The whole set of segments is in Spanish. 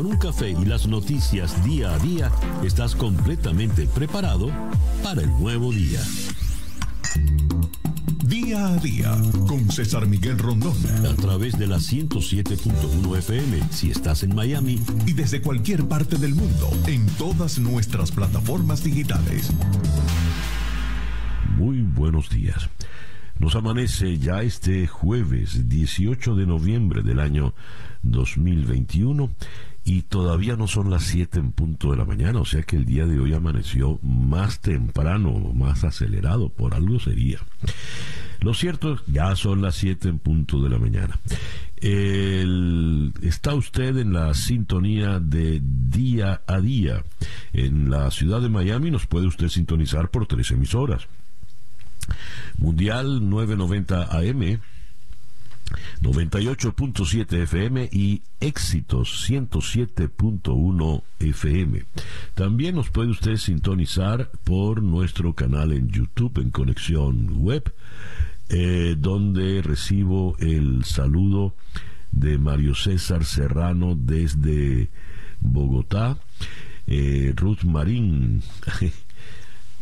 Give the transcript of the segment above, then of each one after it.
Con un café y las noticias día a día, estás completamente preparado para el nuevo día. Día a día con César Miguel Rondón. A través de la 107.1 FM si estás en Miami. Y desde cualquier parte del mundo en todas nuestras plataformas digitales. Muy buenos días. Nos amanece ya este jueves 18 de noviembre del año 2021 y todavía no son las 7 en punto de la mañana, o sea que el día de hoy amaneció más temprano, más acelerado, por algo sería. Lo cierto, ya son las 7 en punto de la mañana. está usted en la sintonía de día a día. En la ciudad de Miami nos puede usted sintonizar por tres emisoras. Mundial 990 AM, 98.7 FM y Éxitos 107.1 FM. También nos puede usted sintonizar por nuestro canal en YouTube en Conexión Web, eh, donde recibo el saludo de Mario César Serrano desde Bogotá. Eh, Ruth Marín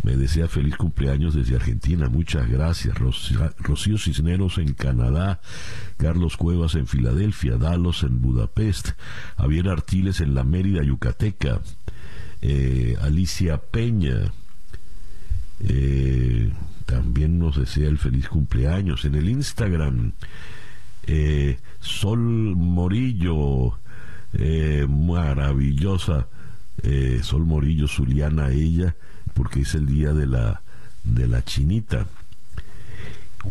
Me desea feliz cumpleaños desde Argentina. Muchas gracias. Rocío Cisneros en Canadá, Carlos Cuevas en Filadelfia, Dalos en Budapest, Javier Artiles en la Mérida, Yucateca, eh, Alicia Peña. Eh, también nos desea el feliz cumpleaños. En el Instagram, eh, Sol Morillo, maravillosa. Sol Morillo, Zuliana, ella porque es el día de la, de la chinita.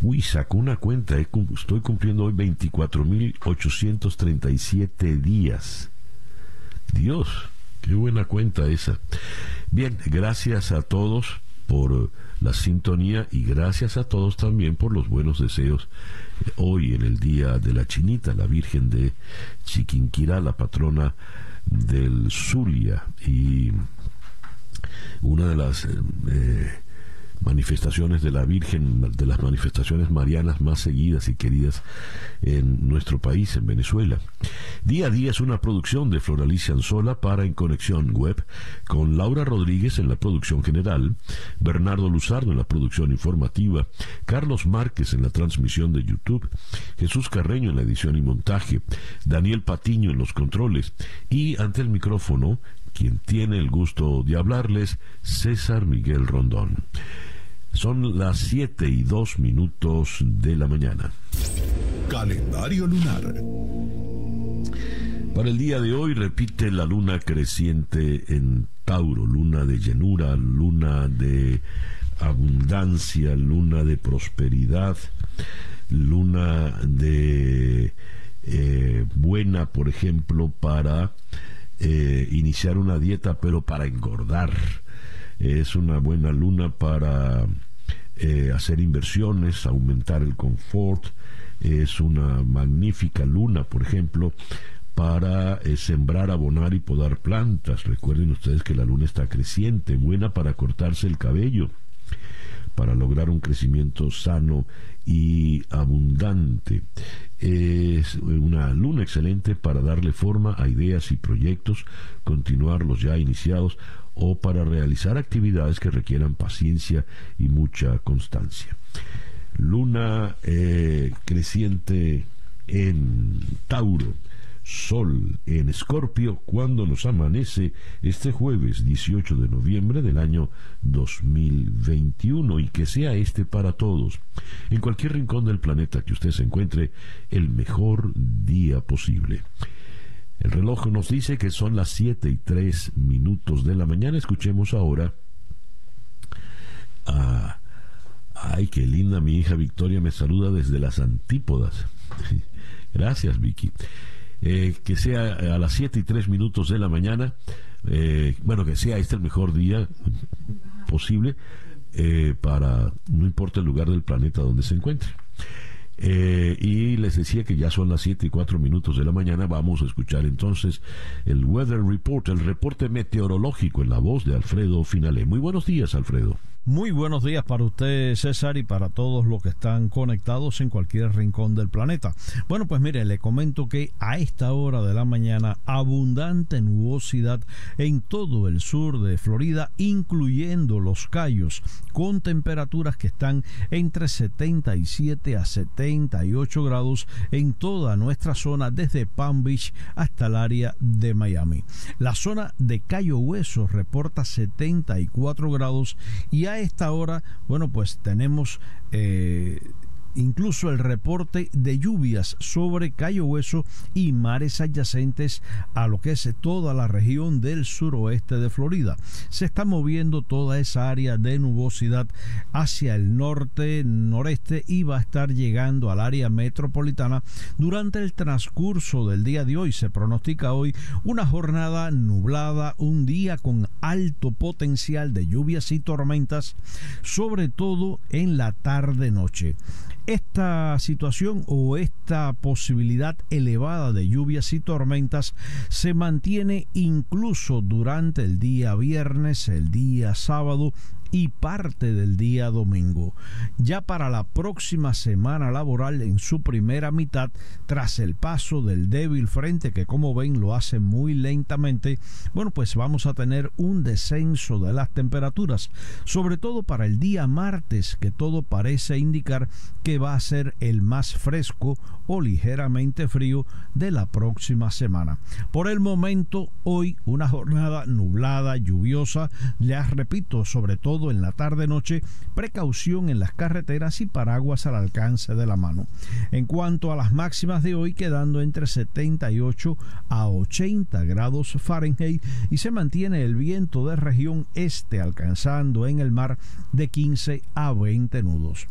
Uy, sacó una cuenta, estoy cumpliendo hoy 24.837 días. Dios, qué buena cuenta esa. Bien, gracias a todos por la sintonía y gracias a todos también por los buenos deseos hoy en el Día de la Chinita, la Virgen de Chiquinquirá, la patrona del Zulia. Y una de las eh, eh, manifestaciones de la Virgen, de las manifestaciones marianas más seguidas y queridas en nuestro país, en Venezuela. Día a día es una producción de Floralicia Anzola para En Conexión Web, con Laura Rodríguez en la producción general, Bernardo Luzardo en la producción informativa, Carlos Márquez en la transmisión de YouTube, Jesús Carreño en la edición y montaje, Daniel Patiño en los controles y ante el micrófono quien tiene el gusto de hablarles, César Miguel Rondón. Son las 7 y 2 minutos de la mañana. Calendario lunar. Para el día de hoy repite la luna creciente en Tauro, luna de llenura, luna de abundancia, luna de prosperidad, luna de eh, buena, por ejemplo, para eh, iniciar una dieta, pero para engordar. Es una buena luna para eh, hacer inversiones, aumentar el confort. Es una magnífica luna, por ejemplo, para eh, sembrar, abonar y podar plantas. Recuerden ustedes que la luna está creciente, buena para cortarse el cabello, para lograr un crecimiento sano y abundante. Es una luna excelente para darle forma a ideas y proyectos, continuar los ya iniciados o para realizar actividades que requieran paciencia y mucha constancia. Luna eh, creciente en Tauro Sol en Escorpio cuando nos amanece este jueves 18 de noviembre del año 2021 y que sea este para todos, en cualquier rincón del planeta que usted se encuentre, el mejor día posible. El reloj nos dice que son las 7 y 3 minutos de la mañana. Escuchemos ahora a... Ay, qué linda mi hija Victoria me saluda desde las antípodas. Gracias, Vicky. Eh, que sea a las 7 y 3 minutos de la mañana, eh, bueno, que sea este el mejor día posible eh, para, no importa el lugar del planeta donde se encuentre. y les decía que ya son las 7 y 4 minutos de la mañana. Vamos a escuchar entonces el Weather Report, el reporte meteorológico en la voz de Alfredo Finale. Muy buenos días, Alfredo. Muy buenos días para usted, César, y para todos los que están conectados en cualquier rincón del planeta. Bueno, pues mire, le comento que a esta hora de la mañana, abundante nubosidad en todo el sur de Florida, incluyendo los Cayos, con temperaturas que están entre 77 a 78 grados en toda nuestra zona, desde Palm Beach hasta el área de Miami. La zona de Cayo Hueso reporta 74 grados y esta hora, bueno, pues tenemos eh, incluso el reporte de lluvias sobre Cayo Hueso y mares adyacentes a lo que es toda la región del suroeste de Florida. Se está moviendo toda esa área de nubosidad hacia el norte, noreste y va a estar llegando al área metropolitana durante el transcurso del día de hoy. Se pronostica hoy una jornada nublada, un día con alto potencial de lluvias y tormentas, sobre todo en la tarde-noche. Esta situación o esta posibilidad elevada de lluvias y tormentas se mantiene incluso durante el día viernes, el día sábado y parte del día domingo. Ya para la próxima semana laboral en su primera mitad, tras el paso del débil frente que como ven lo hace muy lentamente, bueno pues vamos a tener un descenso de las temperaturas, sobre todo para el día martes que todo parece indicar que va a ser el más fresco o ligeramente frío de la próxima semana. Por el momento, hoy una jornada nublada, lluviosa, ya repito, sobre todo en la tarde-noche, precaución en las carreteras y paraguas al alcance de la mano. En cuanto a las máximas de hoy, quedando entre 78 a 80 grados Fahrenheit y se mantiene el viento de región este alcanzando en el mar de 15 a 20 nudos.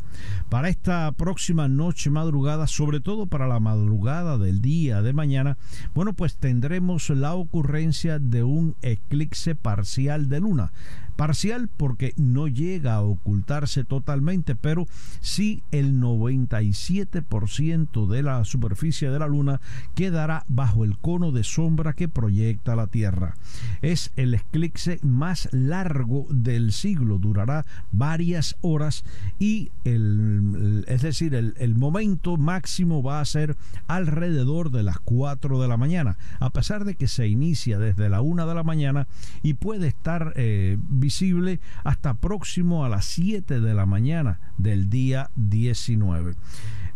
Para esta próxima noche madrugada, sobre todo para la madrugada del día de mañana, bueno, pues tendremos la ocurrencia de un eclipse parcial de luna parcial porque no llega a ocultarse totalmente, pero sí el 97% de la superficie de la Luna quedará bajo el cono de sombra que proyecta la Tierra. Es el eclipse más largo del siglo, durará varias horas y el, es decir, el, momento máximo va a ser alrededor de las 4 de la mañana, a pesar de que se inicia desde la 1 de la mañana y puede estar eh, visible hasta próximo a las 7 de la mañana del día 19.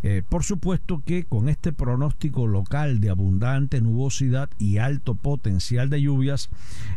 Eh, por supuesto que con este pronóstico local de abundante nubosidad y alto potencial de lluvias,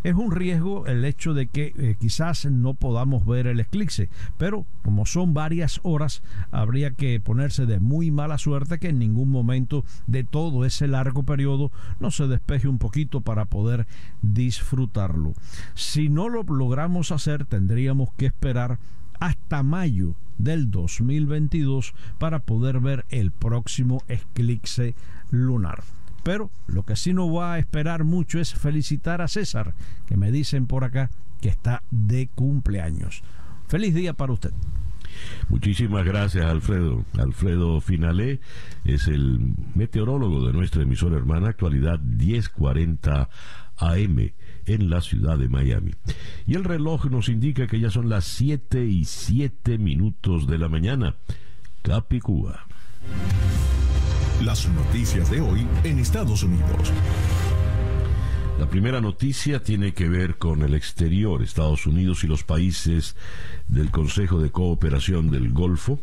es un riesgo el hecho de que eh, quizás no podamos ver el eclipse, pero como son varias horas, habría que ponerse de muy mala suerte que en ningún momento de todo ese largo periodo no se despeje un poquito para poder disfrutarlo. Si no lo logramos hacer, tendríamos que esperar hasta mayo del 2022 para poder ver el próximo eclipse lunar. Pero lo que sí no va a esperar mucho es felicitar a César, que me dicen por acá que está de cumpleaños. Feliz día para usted. Muchísimas gracias, Alfredo. Alfredo Finalé es el meteorólogo de nuestra emisora hermana Actualidad 1040 AM en la ciudad de Miami. Y el reloj nos indica que ya son las 7 y 7 minutos de la mañana. Capicúa. Las noticias de hoy en Estados Unidos. La primera noticia tiene que ver con el exterior. Estados Unidos y los países del Consejo de Cooperación del Golfo,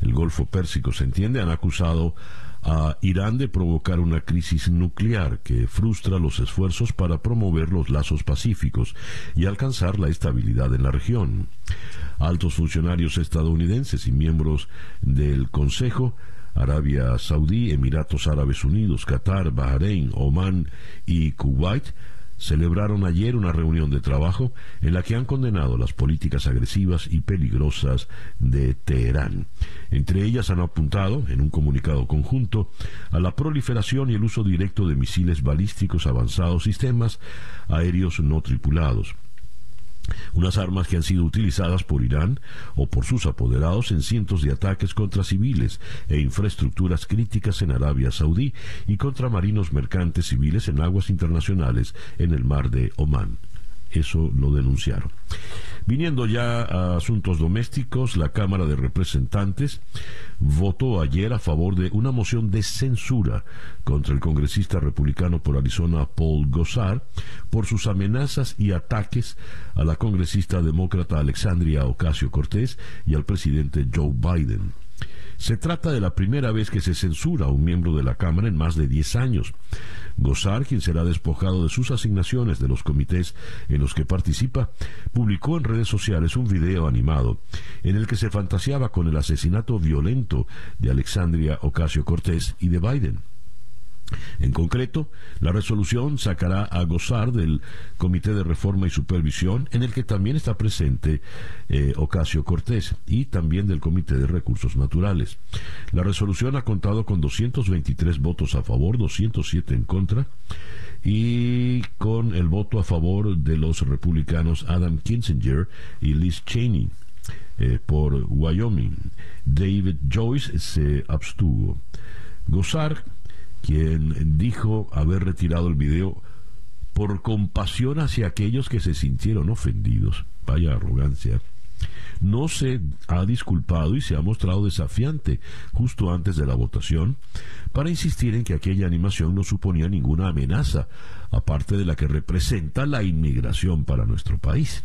el Golfo Pérsico se entiende, han acusado a Irán de provocar una crisis nuclear que frustra los esfuerzos para promover los lazos pacíficos y alcanzar la estabilidad en la región. Altos funcionarios estadounidenses y miembros del Consejo Arabia Saudí, Emiratos Árabes Unidos, Qatar, Bahrein, Omán y Kuwait celebraron ayer una reunión de trabajo en la que han condenado las políticas agresivas y peligrosas de Teherán. Entre ellas han apuntado, en un comunicado conjunto, a la proliferación y el uso directo de misiles balísticos avanzados, sistemas aéreos no tripulados, unas armas que han sido utilizadas por Irán o por sus apoderados en cientos de ataques contra civiles e infraestructuras críticas en Arabia Saudí y contra marinos mercantes civiles en aguas internacionales en el mar de Omán. Eso lo denunciaron. Viniendo ya a asuntos domésticos, la Cámara de Representantes votó ayer a favor de una moción de censura contra el congresista republicano por Arizona Paul Gosar por sus amenazas y ataques a la congresista demócrata Alexandria Ocasio Cortés y al presidente Joe Biden. Se trata de la primera vez que se censura a un miembro de la Cámara en más de 10 años. Gozar, quien será despojado de sus asignaciones de los comités en los que participa, publicó en redes sociales un video animado en el que se fantaseaba con el asesinato violento de Alexandria Ocasio Cortés y de Biden. En concreto, la resolución sacará a gozar del Comité de Reforma y Supervisión, en el que también está presente eh, Ocasio Cortés, y también del Comité de Recursos Naturales. La resolución ha contado con 223 votos a favor, 207 en contra, y con el voto a favor de los republicanos Adam Kinzinger y Liz Cheney. Eh, por Wyoming. David Joyce se abstuvo. Gozar quien dijo haber retirado el video por compasión hacia aquellos que se sintieron ofendidos. Vaya arrogancia. No se ha disculpado y se ha mostrado desafiante justo antes de la votación para insistir en que aquella animación no suponía ninguna amenaza, aparte de la que representa la inmigración para nuestro país.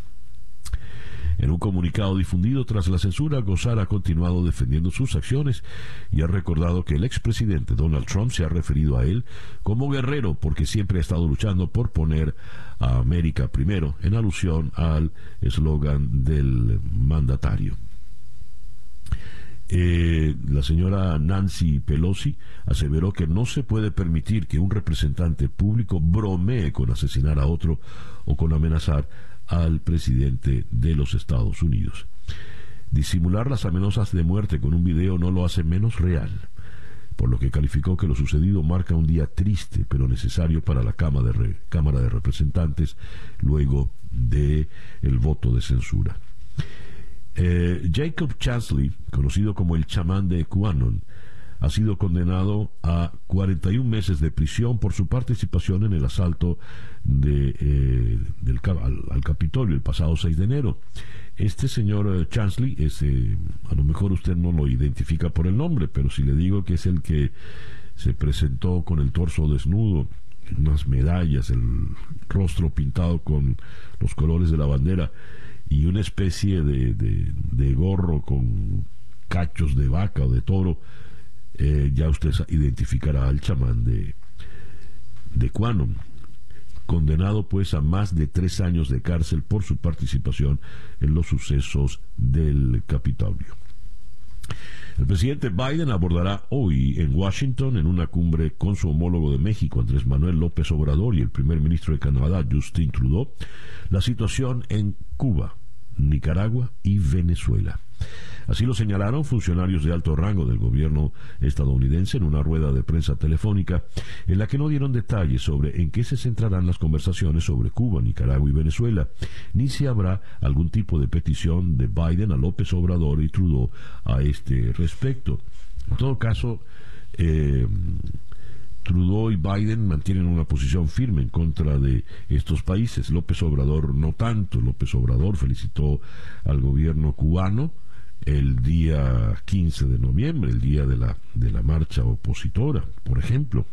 En un comunicado difundido tras la censura, Gozar ha continuado defendiendo sus acciones y ha recordado que el expresidente Donald Trump se ha referido a él como guerrero porque siempre ha estado luchando por poner a América primero, en alusión al eslogan del mandatario. Eh, la señora Nancy Pelosi aseveró que no se puede permitir que un representante público bromee con asesinar a otro o con amenazar al presidente de los Estados Unidos. Disimular las amenazas de muerte con un video no lo hace menos real, por lo que calificó que lo sucedido marca un día triste pero necesario para la Cámara de, Representantes luego de el voto de censura. Eh, Jacob Chansley, conocido como el chamán de QAnon, ha sido condenado a 41 meses de prisión por su participación en el asalto de, eh, del, al, Capitolio el pasado 6 de enero. Este señor eh, Chansley, eh, a lo mejor usted no lo identifica por el nombre, pero si le digo que es el que se presentó con el torso desnudo, unas medallas, el rostro pintado con los colores de la bandera y una especie de, de gorro con cachos de vaca o de toro, eh, ya usted identificará al chamán de, de Quanon, condenado pues a más de tres años de cárcel por su participación en los sucesos del Capitolio. El presidente Biden abordará hoy en Washington, en una cumbre con su homólogo de México, Andrés Manuel López Obrador, y el primer ministro de Canadá, Justin Trudeau, la situación en Cuba, Nicaragua y Venezuela. Así lo señalaron funcionarios de alto rango del gobierno estadounidense en una rueda de prensa telefónica en la que no dieron detalles sobre en qué se centrarán las conversaciones sobre Cuba, Nicaragua y Venezuela, ni si habrá algún tipo de petición de Biden a López Obrador y Trudeau a este respecto. En todo caso, eh, Trudeau y Biden mantienen una posición firme en contra de estos países. López Obrador no tanto. López Obrador felicitó al gobierno cubano el día 15 de noviembre, el día de la, de la marcha opositora, por ejemplo.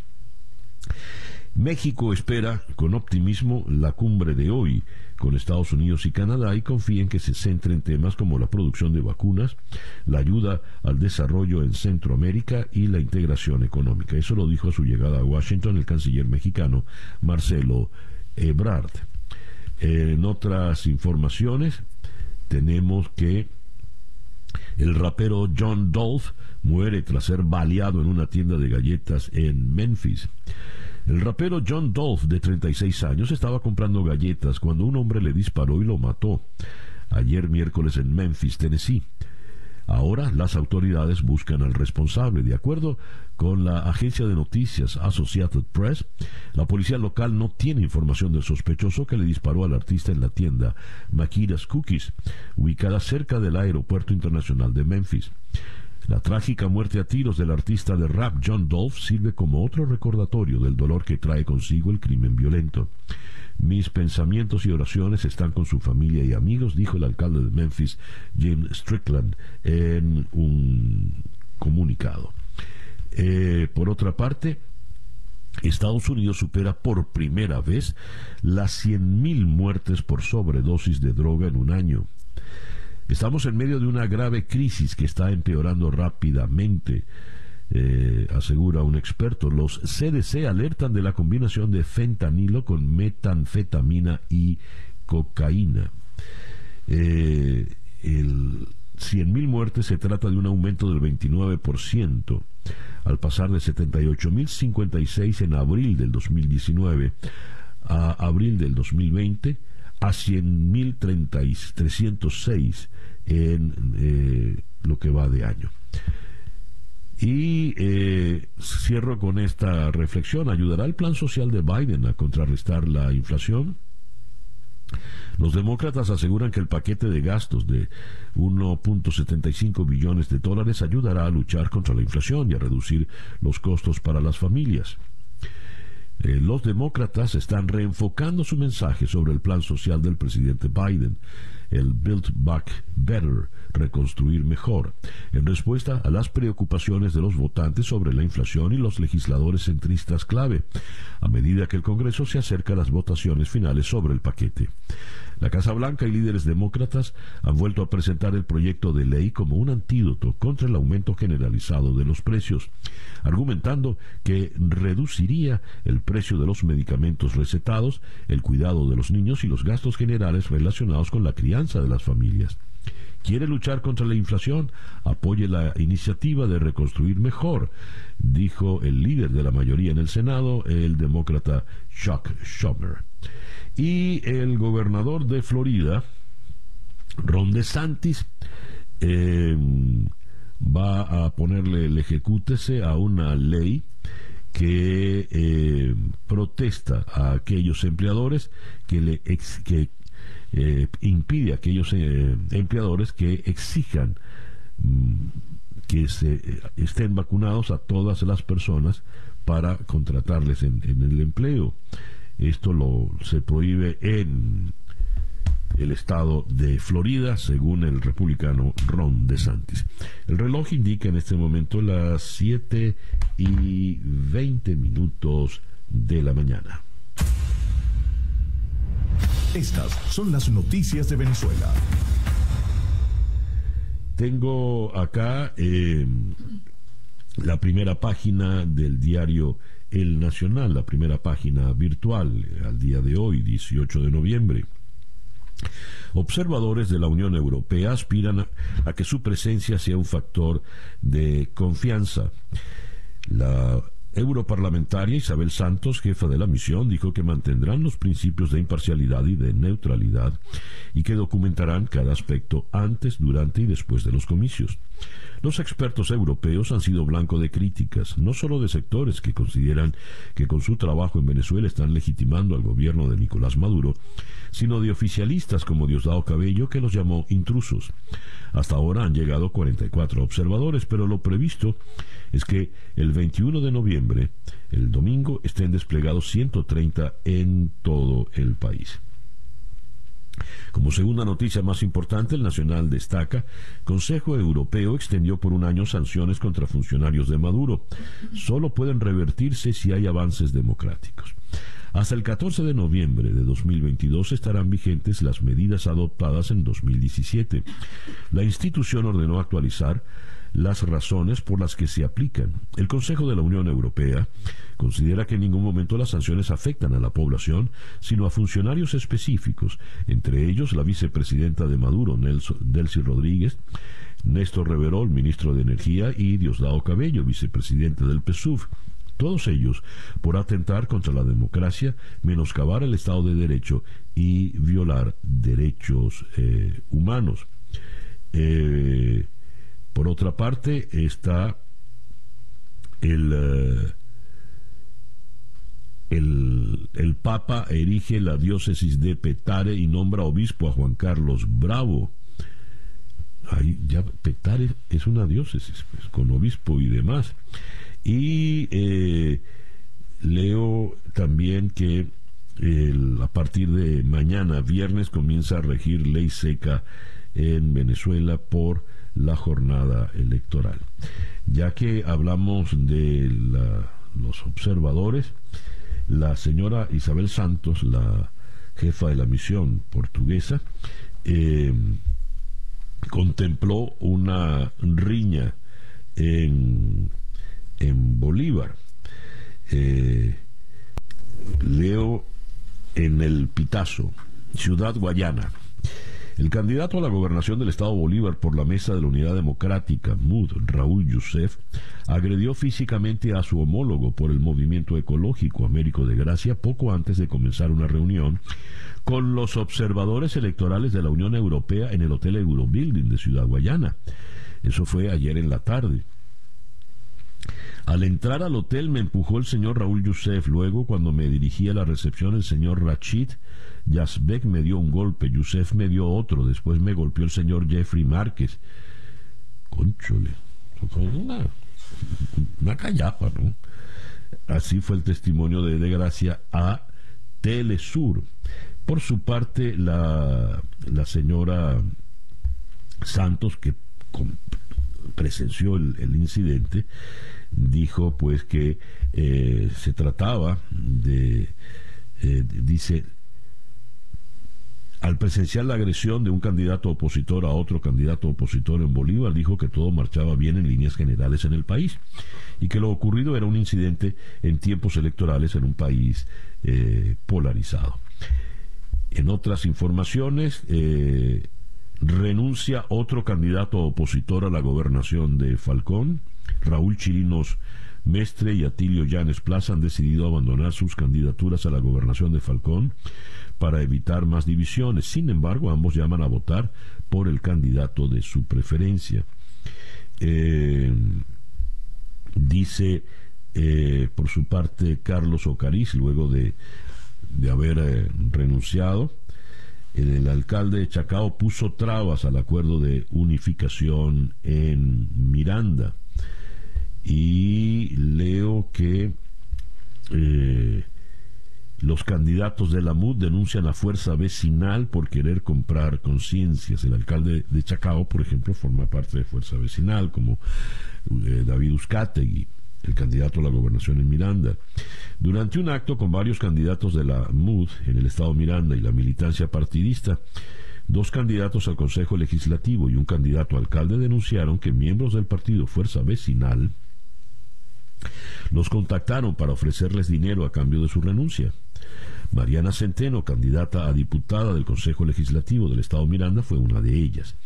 México espera con optimismo la cumbre de hoy con Estados Unidos y Canadá y confía en que se centre en temas como la producción de vacunas, la ayuda al desarrollo en Centroamérica y la integración económica. Eso lo dijo a su llegada a Washington el canciller mexicano Marcelo Ebrard. En otras informaciones tenemos que el rapero John Dolph muere tras ser baleado en una tienda de galletas en Memphis. El rapero John Dolph, de 36 años, estaba comprando galletas cuando un hombre le disparó y lo mató. Ayer miércoles en Memphis, Tennessee. Ahora las autoridades buscan al responsable. De acuerdo con la agencia de noticias Associated Press, la policía local no tiene información del sospechoso que le disparó al artista en la tienda Makida's Cookies, ubicada cerca del aeropuerto internacional de Memphis. La trágica muerte a tiros del artista de rap John Dolph sirve como otro recordatorio del dolor que trae consigo el crimen violento. Mis pensamientos y oraciones están con su familia y amigos, dijo el alcalde de Memphis, Jim Strickland, en un comunicado. Eh, por otra parte, Estados Unidos supera por primera vez las 100.000 muertes por sobredosis de droga en un año. Estamos en medio de una grave crisis que está empeorando rápidamente, eh, asegura un experto. Los CDC alertan de la combinación de fentanilo con metanfetamina y cocaína. Eh, el 100.000 muertes se trata de un aumento del 29%, al pasar de 78.056 en abril del 2019 a abril del 2020 a 100.306 en eh, lo que va de año. Y eh, cierro con esta reflexión. ¿Ayudará el plan social de Biden a contrarrestar la inflación? Los demócratas aseguran que el paquete de gastos de 1.75 billones de dólares ayudará a luchar contra la inflación y a reducir los costos para las familias. Eh, los demócratas están reenfocando su mensaje sobre el plan social del presidente Biden, el Build Back Better, reconstruir mejor, en respuesta a las preocupaciones de los votantes sobre la inflación y los legisladores centristas clave, a medida que el Congreso se acerca a las votaciones finales sobre el paquete. La Casa Blanca y líderes demócratas han vuelto a presentar el proyecto de ley como un antídoto contra el aumento generalizado de los precios, argumentando que reduciría el precio de los medicamentos recetados, el cuidado de los niños y los gastos generales relacionados con la crianza de las familias. ¿Quiere luchar contra la inflación? Apoye la iniciativa de reconstruir mejor, dijo el líder de la mayoría en el Senado, el demócrata Chuck Schumer. Y el gobernador de Florida, Ron DeSantis, eh, va a ponerle el ejecútese a una ley que eh, protesta a aquellos empleadores que, le que eh, impide a aquellos eh, empleadores que exijan mm, que se eh, estén vacunados a todas las personas para contratarles en, el empleo. Esto lo se prohíbe en el estado de Florida, según el republicano Ron DeSantis. El reloj indica en este momento las 7 y 20 minutos de la mañana. Estas son las noticias de Venezuela. Tengo acá eh, la primera página del diario El Nacional, la primera página virtual al día de hoy, 18 de noviembre. Observadores de la Unión Europea aspiran a que su presencia sea un factor de confianza. La europarlamentaria Isabel Santos, jefa de la misión, dijo que mantendrán los principios de imparcialidad y de neutralidad y que documentarán cada aspecto antes, durante y después de los comicios. Los expertos europeos han sido blanco de críticas, no solo de sectores que consideran que con su trabajo en Venezuela están legitimando al gobierno de Nicolás Maduro, sino de oficialistas como Diosdado Cabello que los llamó intrusos. Hasta ahora han llegado 44 observadores, pero lo previsto es que el 21 de noviembre, el domingo, estén desplegados 130 en todo el país. Como segunda noticia más importante, el Nacional destaca, Consejo Europeo extendió por un año sanciones contra funcionarios de Maduro. Solo pueden revertirse si hay avances democráticos. Hasta el 14 de noviembre de 2022 estarán vigentes las medidas adoptadas en 2017. La institución ordenó actualizar las razones por las que se aplican. El Consejo de la Unión Europea considera que en ningún momento las sanciones afectan a la población, sino a funcionarios específicos, entre ellos la vicepresidenta de Maduro, Delcy Rodríguez, Néstor Reverol, ministro de Energía, y Diosdado Cabello, vicepresidente del PSUV. Todos ellos por atentar contra la democracia, menoscabar el Estado de Derecho y violar derechos eh, humanos. Eh, por otra parte, está el, eh, el, el, Papa erige la diócesis de Petare y nombra obispo a Juan Carlos Bravo. ahí ya Petare es una diócesis, pues, con obispo y demás. Y eh, leo también que a partir de mañana, viernes, comienza a regir ley seca en Venezuela por la jornada electoral. Ya que hablamos de los observadores, la señora Isabel Santos, la jefa de la misión portuguesa, eh, contempló una riña en, en Bolívar. Eh, leo en el Pitazo, Ciudad Guayana. El candidato a la gobernación del Estado Bolívar por la Mesa de la Unidad Democrática, MUD, Raúl Youssef, agredió físicamente a su homólogo por el movimiento ecológico Américo de Gracia poco antes de comenzar una reunión con los observadores electorales de la Unión Europea en el Hotel Eurobuilding de Ciudad Guayana. Eso fue ayer en la tarde. Al entrar al hotel me empujó el señor Raúl Youssef. Luego, cuando me dirigí a la recepción, el señor Rachid Yazbek me dio un golpe, Youssef me dio otro. Después me golpeó el señor Jeffrey Márquez. Conchole. Una, una callapa, ¿no? Así fue el testimonio de Desgracia a Telesur. Por su parte, la, la señora Santos, que presenció el, incidente, dijo pues que eh, se trataba de, eh, dice, al presenciar la agresión de un candidato opositor a otro candidato opositor en Bolívar, dijo que todo marchaba bien en líneas generales en el país y que lo ocurrido era un incidente en tiempos electorales en un país eh, polarizado. En otras informaciones, renuncia otro candidato opositor a la gobernación de Falcón. Raúl Chirinos Mestre y Atilio Llanes Plaza han decidido abandonar sus candidaturas a la gobernación de Falcón para evitar más divisiones. Sin embargo, ambos llaman a votar por el candidato de su preferencia. Eh, dice, eh, por su parte, Carlos Ocariz, luego de, haber eh, renunciado, el alcalde de Chacao puso trabas al acuerdo de unificación en Miranda. Y leo que eh, los candidatos de la MUD denuncian a fuerza vecinal por querer comprar conciencias. El alcalde de Chacao, por ejemplo, forma parte de fuerza vecinal, como eh, David Uzcategui el candidato a la gobernación en Miranda. Durante un acto con varios candidatos de la MUD en el estado Miranda y la militancia partidista, dos candidatos al Consejo Legislativo y un candidato alcalde denunciaron que miembros del partido Fuerza Vecinal los contactaron para ofrecerles dinero a cambio de su renuncia. Mariana Centeno, candidata a diputada del Consejo Legislativo del Estado Miranda, fue una de ellas.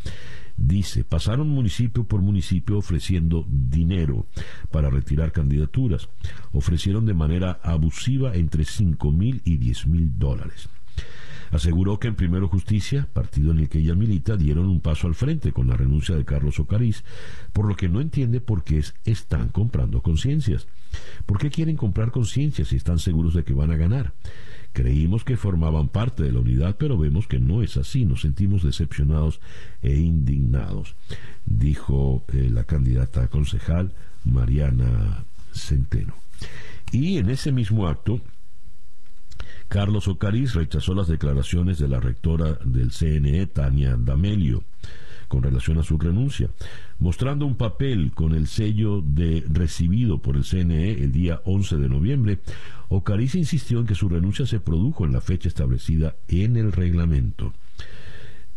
Dice, pasaron municipio por municipio ofreciendo dinero para retirar candidaturas. Ofrecieron de manera abusiva entre 5 mil y 10 mil dólares. Aseguró que en Primero Justicia, partido en el que ella milita, dieron un paso al frente con la renuncia de Carlos Ocariz, por lo que no entiende por qué están comprando conciencias. ¿Por qué quieren comprar conciencias si están seguros de que van a ganar? Creímos que formaban parte de la unidad, pero vemos que no es así. Nos sentimos decepcionados e indignados, dijo eh, la candidata concejal Mariana Centeno. Y en ese mismo acto, Carlos Ocariz rechazó las declaraciones de la rectora del CNE, Tania D'Amelio, con relación a su renuncia, mostrando un papel con el sello de recibido por el CNE el día 11 de noviembre, Ocariz insistió en que su renuncia se produjo en la fecha establecida en el reglamento.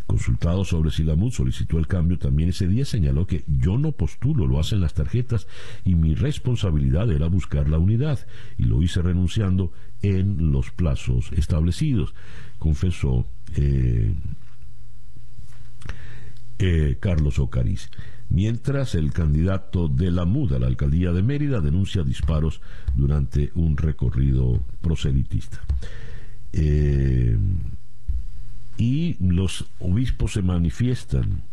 Consultado sobre si la MUD solicitó el cambio también ese día, señaló que yo no postulo, lo hacen las tarjetas y mi responsabilidad era buscar la unidad y lo hice renunciando en los plazos establecidos, confesó eh, eh, Carlos Ocariz. Mientras el candidato de la MUD a la alcaldía de Mérida denuncia disparos durante un recorrido proselitista. Eh, y los obispos se manifiestan.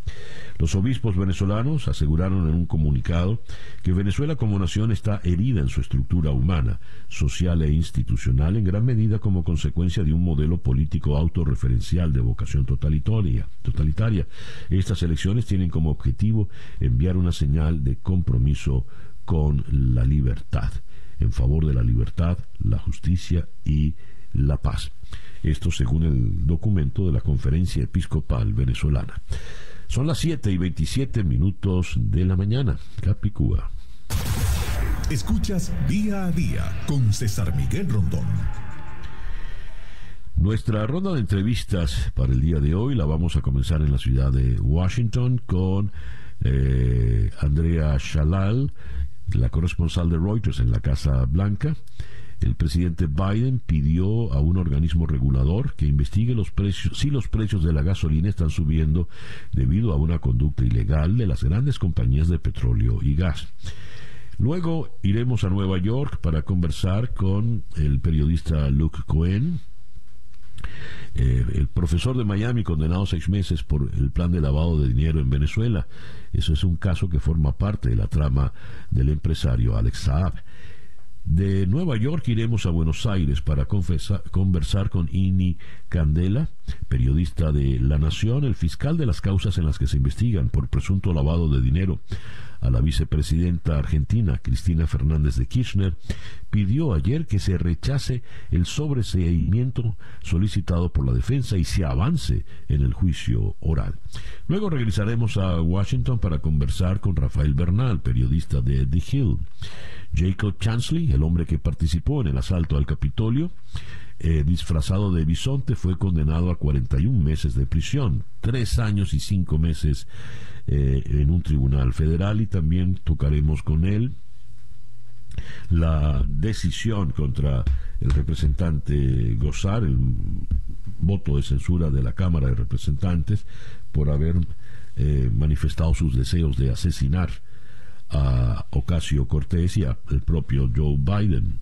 Los obispos venezolanos aseguraron en un comunicado que Venezuela como nación está herida en su estructura humana, social e institucional en gran medida como consecuencia de un modelo político autorreferencial de vocación totalitaria. totalitaria. Estas elecciones tienen como objetivo enviar una señal de compromiso con la libertad, en favor de la libertad, la justicia y la paz. Esto según el documento de la Conferencia Episcopal Venezolana. Son las 7 y 27 minutos de la mañana. Capicúa. Escuchas día a día con César Miguel Rondón. Nuestra ronda de entrevistas para el día de hoy la vamos a comenzar en la ciudad de Washington con eh, Andrea Shalal, la corresponsal de Reuters en la Casa Blanca el presidente Biden pidió a un organismo regulador que investigue los precios, si los precios de la gasolina están subiendo debido a una conducta ilegal de las grandes compañías de petróleo y gas. Luego iremos a Nueva York para conversar con el periodista Luke Cohen, eh, el profesor de Miami condenado a seis meses por el plan de lavado de dinero en Venezuela. Eso es un caso que forma parte de la trama del empresario Alex Saab. De Nueva York iremos a Buenos Aires para conversar con Ini Candela, periodista de La Nación, el fiscal de las causas en las que se investigan por presunto lavado de dinero a la vicepresidenta argentina Cristina Fernández de Kirchner, pidió ayer que se rechace el sobreseimiento solicitado por la defensa y se avance en el juicio oral. Luego regresaremos a Washington para conversar con Rafael Bernal, periodista de The Hill. Jacob Chansley, el hombre que participó en el asalto al Capitolio, eh, disfrazado de bisonte, fue condenado a 41 meses de prisión, tres años y cinco meses eh, en un tribunal federal y también tocaremos con él la decisión contra el representante Gozar, el voto de censura de la Cámara de Representantes por haber eh, manifestado sus deseos de asesinar a Ocasio Cortés y al propio Joe Biden.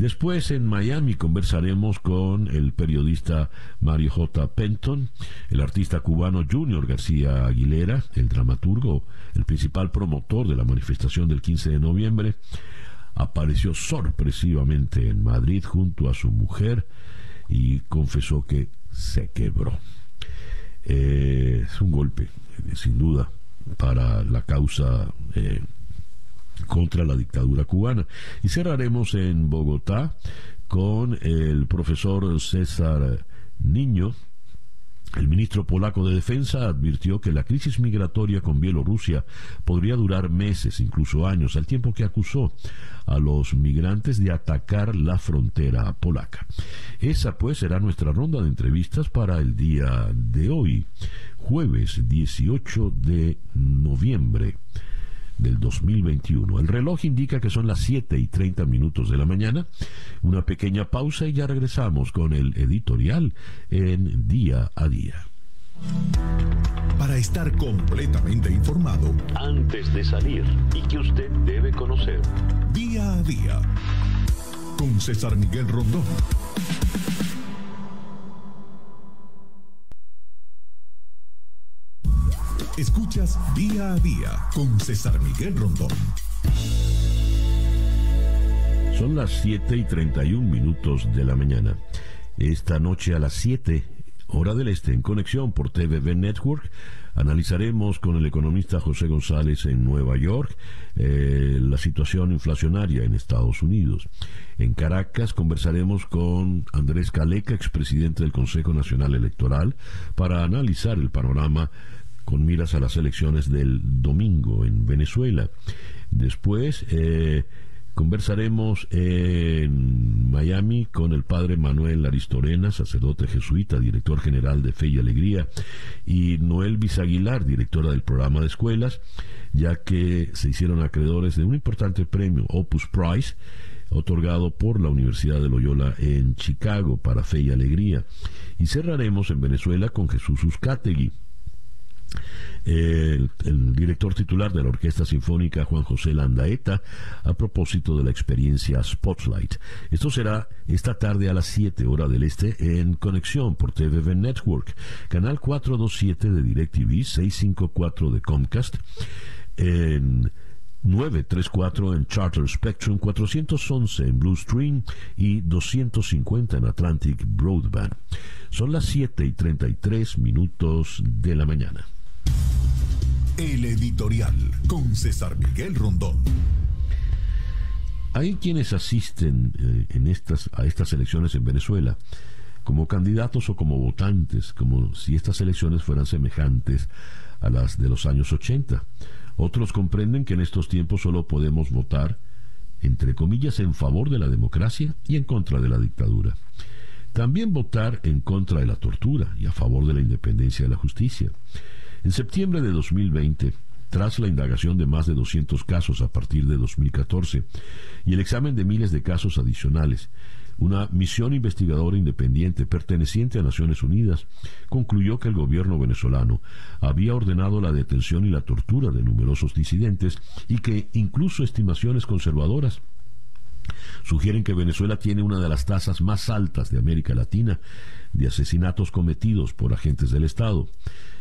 Después en Miami conversaremos con el periodista Mario J. Penton, el artista cubano Junior García Aguilera, el dramaturgo, el principal promotor de la manifestación del 15 de noviembre, apareció sorpresivamente en Madrid junto a su mujer y confesó que se quebró. Eh, es un golpe, sin duda, para la causa eh, contra la dictadura cubana. Y cerraremos en Bogotá con el profesor César Niño. El ministro polaco de Defensa advirtió que la crisis migratoria con Bielorrusia podría durar meses, incluso años, al tiempo que acusó a los migrantes de atacar la frontera polaca. Esa pues será nuestra ronda de entrevistas para el día de hoy jueves 18 de noviembre del 2021. El reloj indica que son las 7 y 30 minutos de la mañana. Una pequeña pausa y ya regresamos con el editorial en día a día. Para estar completamente informado, antes de salir y que usted debe conocer. Día a día. Con César Miguel Rondón. Escuchas día a día con César Miguel Rondón. Son las 7 y 31 minutos de la mañana. Esta noche a las 7, hora del este, en conexión por TVB Network, analizaremos con el economista José González en Nueva York eh, la situación inflacionaria en Estados Unidos. En Caracas conversaremos con Andrés Caleca, expresidente del Consejo Nacional Electoral, para analizar el panorama con miras a las elecciones del domingo en Venezuela. Después eh, conversaremos en Miami con el padre Manuel Aristorena, sacerdote jesuita, director general de Fe y Alegría, y Noel Bizaguilar, directora del programa de escuelas, ya que se hicieron acreedores de un importante premio, Opus Prize, otorgado por la Universidad de Loyola en Chicago para Fe y Alegría. Y cerraremos en Venezuela con Jesús Uzcategui el, director titular de la Orquesta Sinfónica Juan José Landaeta a propósito de la experiencia Spotlight. Esto será esta tarde a las 7 horas del este en conexión por TVV Network, canal 427 de DirecTV, 654 de Comcast, en 934 en Charter Spectrum, 411 en Blue Stream y 250 en Atlantic Broadband. Son las 7 y 33 minutos de la mañana. El editorial con César Miguel Rondón. Hay quienes asisten eh, en estas, a estas elecciones en Venezuela como candidatos o como votantes, como si estas elecciones fueran semejantes a las de los años 80. Otros comprenden que en estos tiempos solo podemos votar, entre comillas, en favor de la democracia y en contra de la dictadura. También votar en contra de la tortura y a favor de la independencia de la justicia. En septiembre de 2020, tras la indagación de más de 200 casos a partir de 2014 y el examen de miles de casos adicionales, una misión investigadora independiente perteneciente a Naciones Unidas concluyó que el gobierno venezolano había ordenado la detención y la tortura de numerosos disidentes y que incluso estimaciones conservadoras sugieren que Venezuela tiene una de las tasas más altas de América Latina de asesinatos cometidos por agentes del Estado.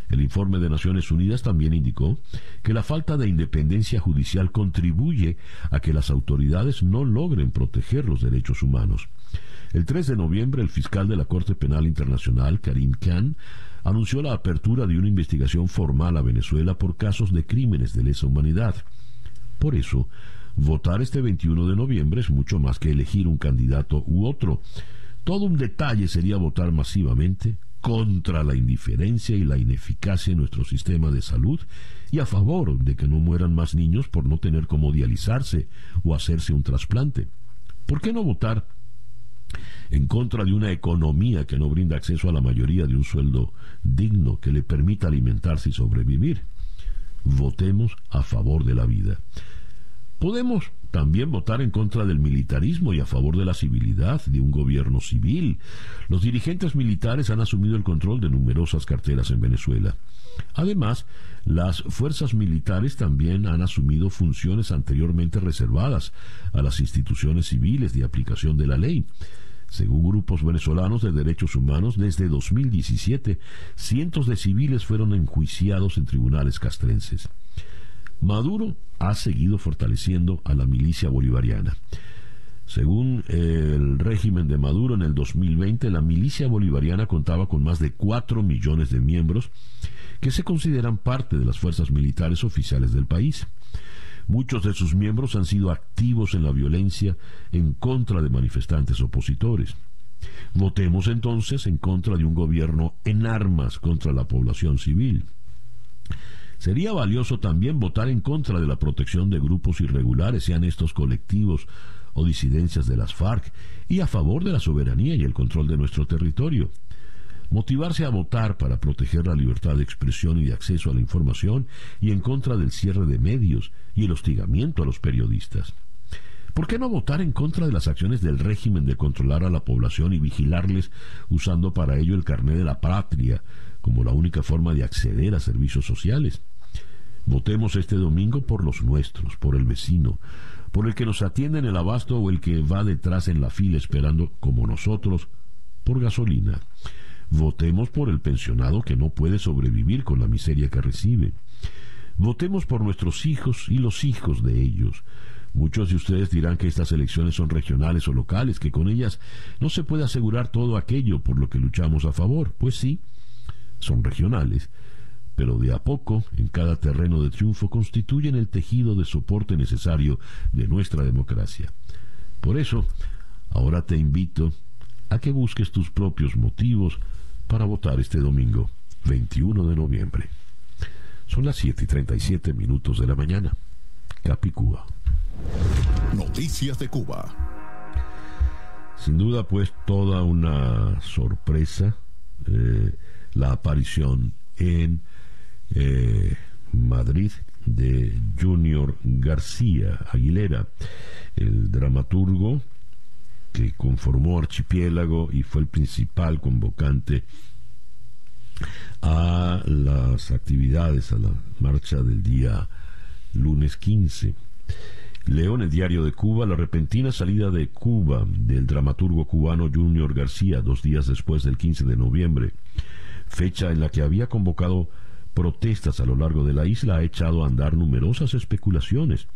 El informe de Naciones Unidas también indicó que la falta de independencia judicial contribuye a que las autoridades no logren proteger los derechos humanos. El 3 de noviembre, el fiscal de la Corte Penal Internacional, Karim Khan, anunció la apertura de una investigación formal a Venezuela por casos de crímenes de lesa humanidad. Por eso, votar este 21 de noviembre es mucho más que elegir un candidato u otro. Todo un detalle sería votar masivamente contra la indiferencia y la ineficacia en nuestro sistema de salud y a favor de que no mueran más niños por no tener cómo dializarse o hacerse un trasplante. ¿Por qué no votar en contra de una economía que no brinda acceso a la mayoría de un sueldo digno que le permita alimentarse y sobrevivir? Votemos a favor de la vida. Podemos también votar en contra del militarismo y a favor de la civilidad, de un gobierno civil. Los dirigentes militares han asumido el control de numerosas carteras en Venezuela. Además, las fuerzas militares también han asumido funciones anteriormente reservadas a las instituciones civiles de aplicación de la ley. Según grupos venezolanos de derechos humanos, desde 2017, cientos de civiles fueron enjuiciados en tribunales castrenses. Maduro ha seguido fortaleciendo a la milicia bolivariana. Según el régimen de Maduro en el 2020, la milicia bolivariana contaba con más de 4 millones de miembros que se consideran parte de las fuerzas militares oficiales del país. Muchos de sus miembros han sido activos en la violencia en contra de manifestantes opositores. Votemos entonces en contra de un gobierno en armas contra la población civil. Sería valioso también votar en contra de la protección de grupos irregulares, sean estos colectivos o disidencias de las FARC, y a favor de la soberanía y el control de nuestro territorio. Motivarse a votar para proteger la libertad de expresión y de acceso a la información y en contra del cierre de medios y el hostigamiento a los periodistas. ¿Por qué no votar en contra de las acciones del régimen de controlar a la población y vigilarles usando para ello el carné de la patria como la única forma de acceder a servicios sociales? Votemos este domingo por los nuestros, por el vecino, por el que nos atiende en el abasto o el que va detrás en la fila esperando, como nosotros, por gasolina. Votemos por el pensionado que no puede sobrevivir con la miseria que recibe. Votemos por nuestros hijos y los hijos de ellos. Muchos de ustedes dirán que estas elecciones son regionales o locales, que con ellas no se puede asegurar todo aquello por lo que luchamos a favor. Pues sí, son regionales, pero de a poco, en cada terreno de triunfo, constituyen el tejido de soporte necesario de nuestra democracia. Por eso, ahora te invito a que busques tus propios motivos para votar este domingo, 21 de noviembre. Son las 7 y 37 minutos de la mañana. Capicúa. Noticias de Cuba. Sin duda, pues, toda una sorpresa eh, la aparición en eh, Madrid de Junior García Aguilera, el dramaturgo que conformó Archipiélago y fue el principal convocante a las actividades, a la marcha del día lunes 15. Leo en el diario de Cuba la repentina salida de Cuba del dramaturgo cubano Junior García dos días después del 15 de noviembre, fecha en la que había convocado protestas a lo largo de la isla, ha echado a andar numerosas especulaciones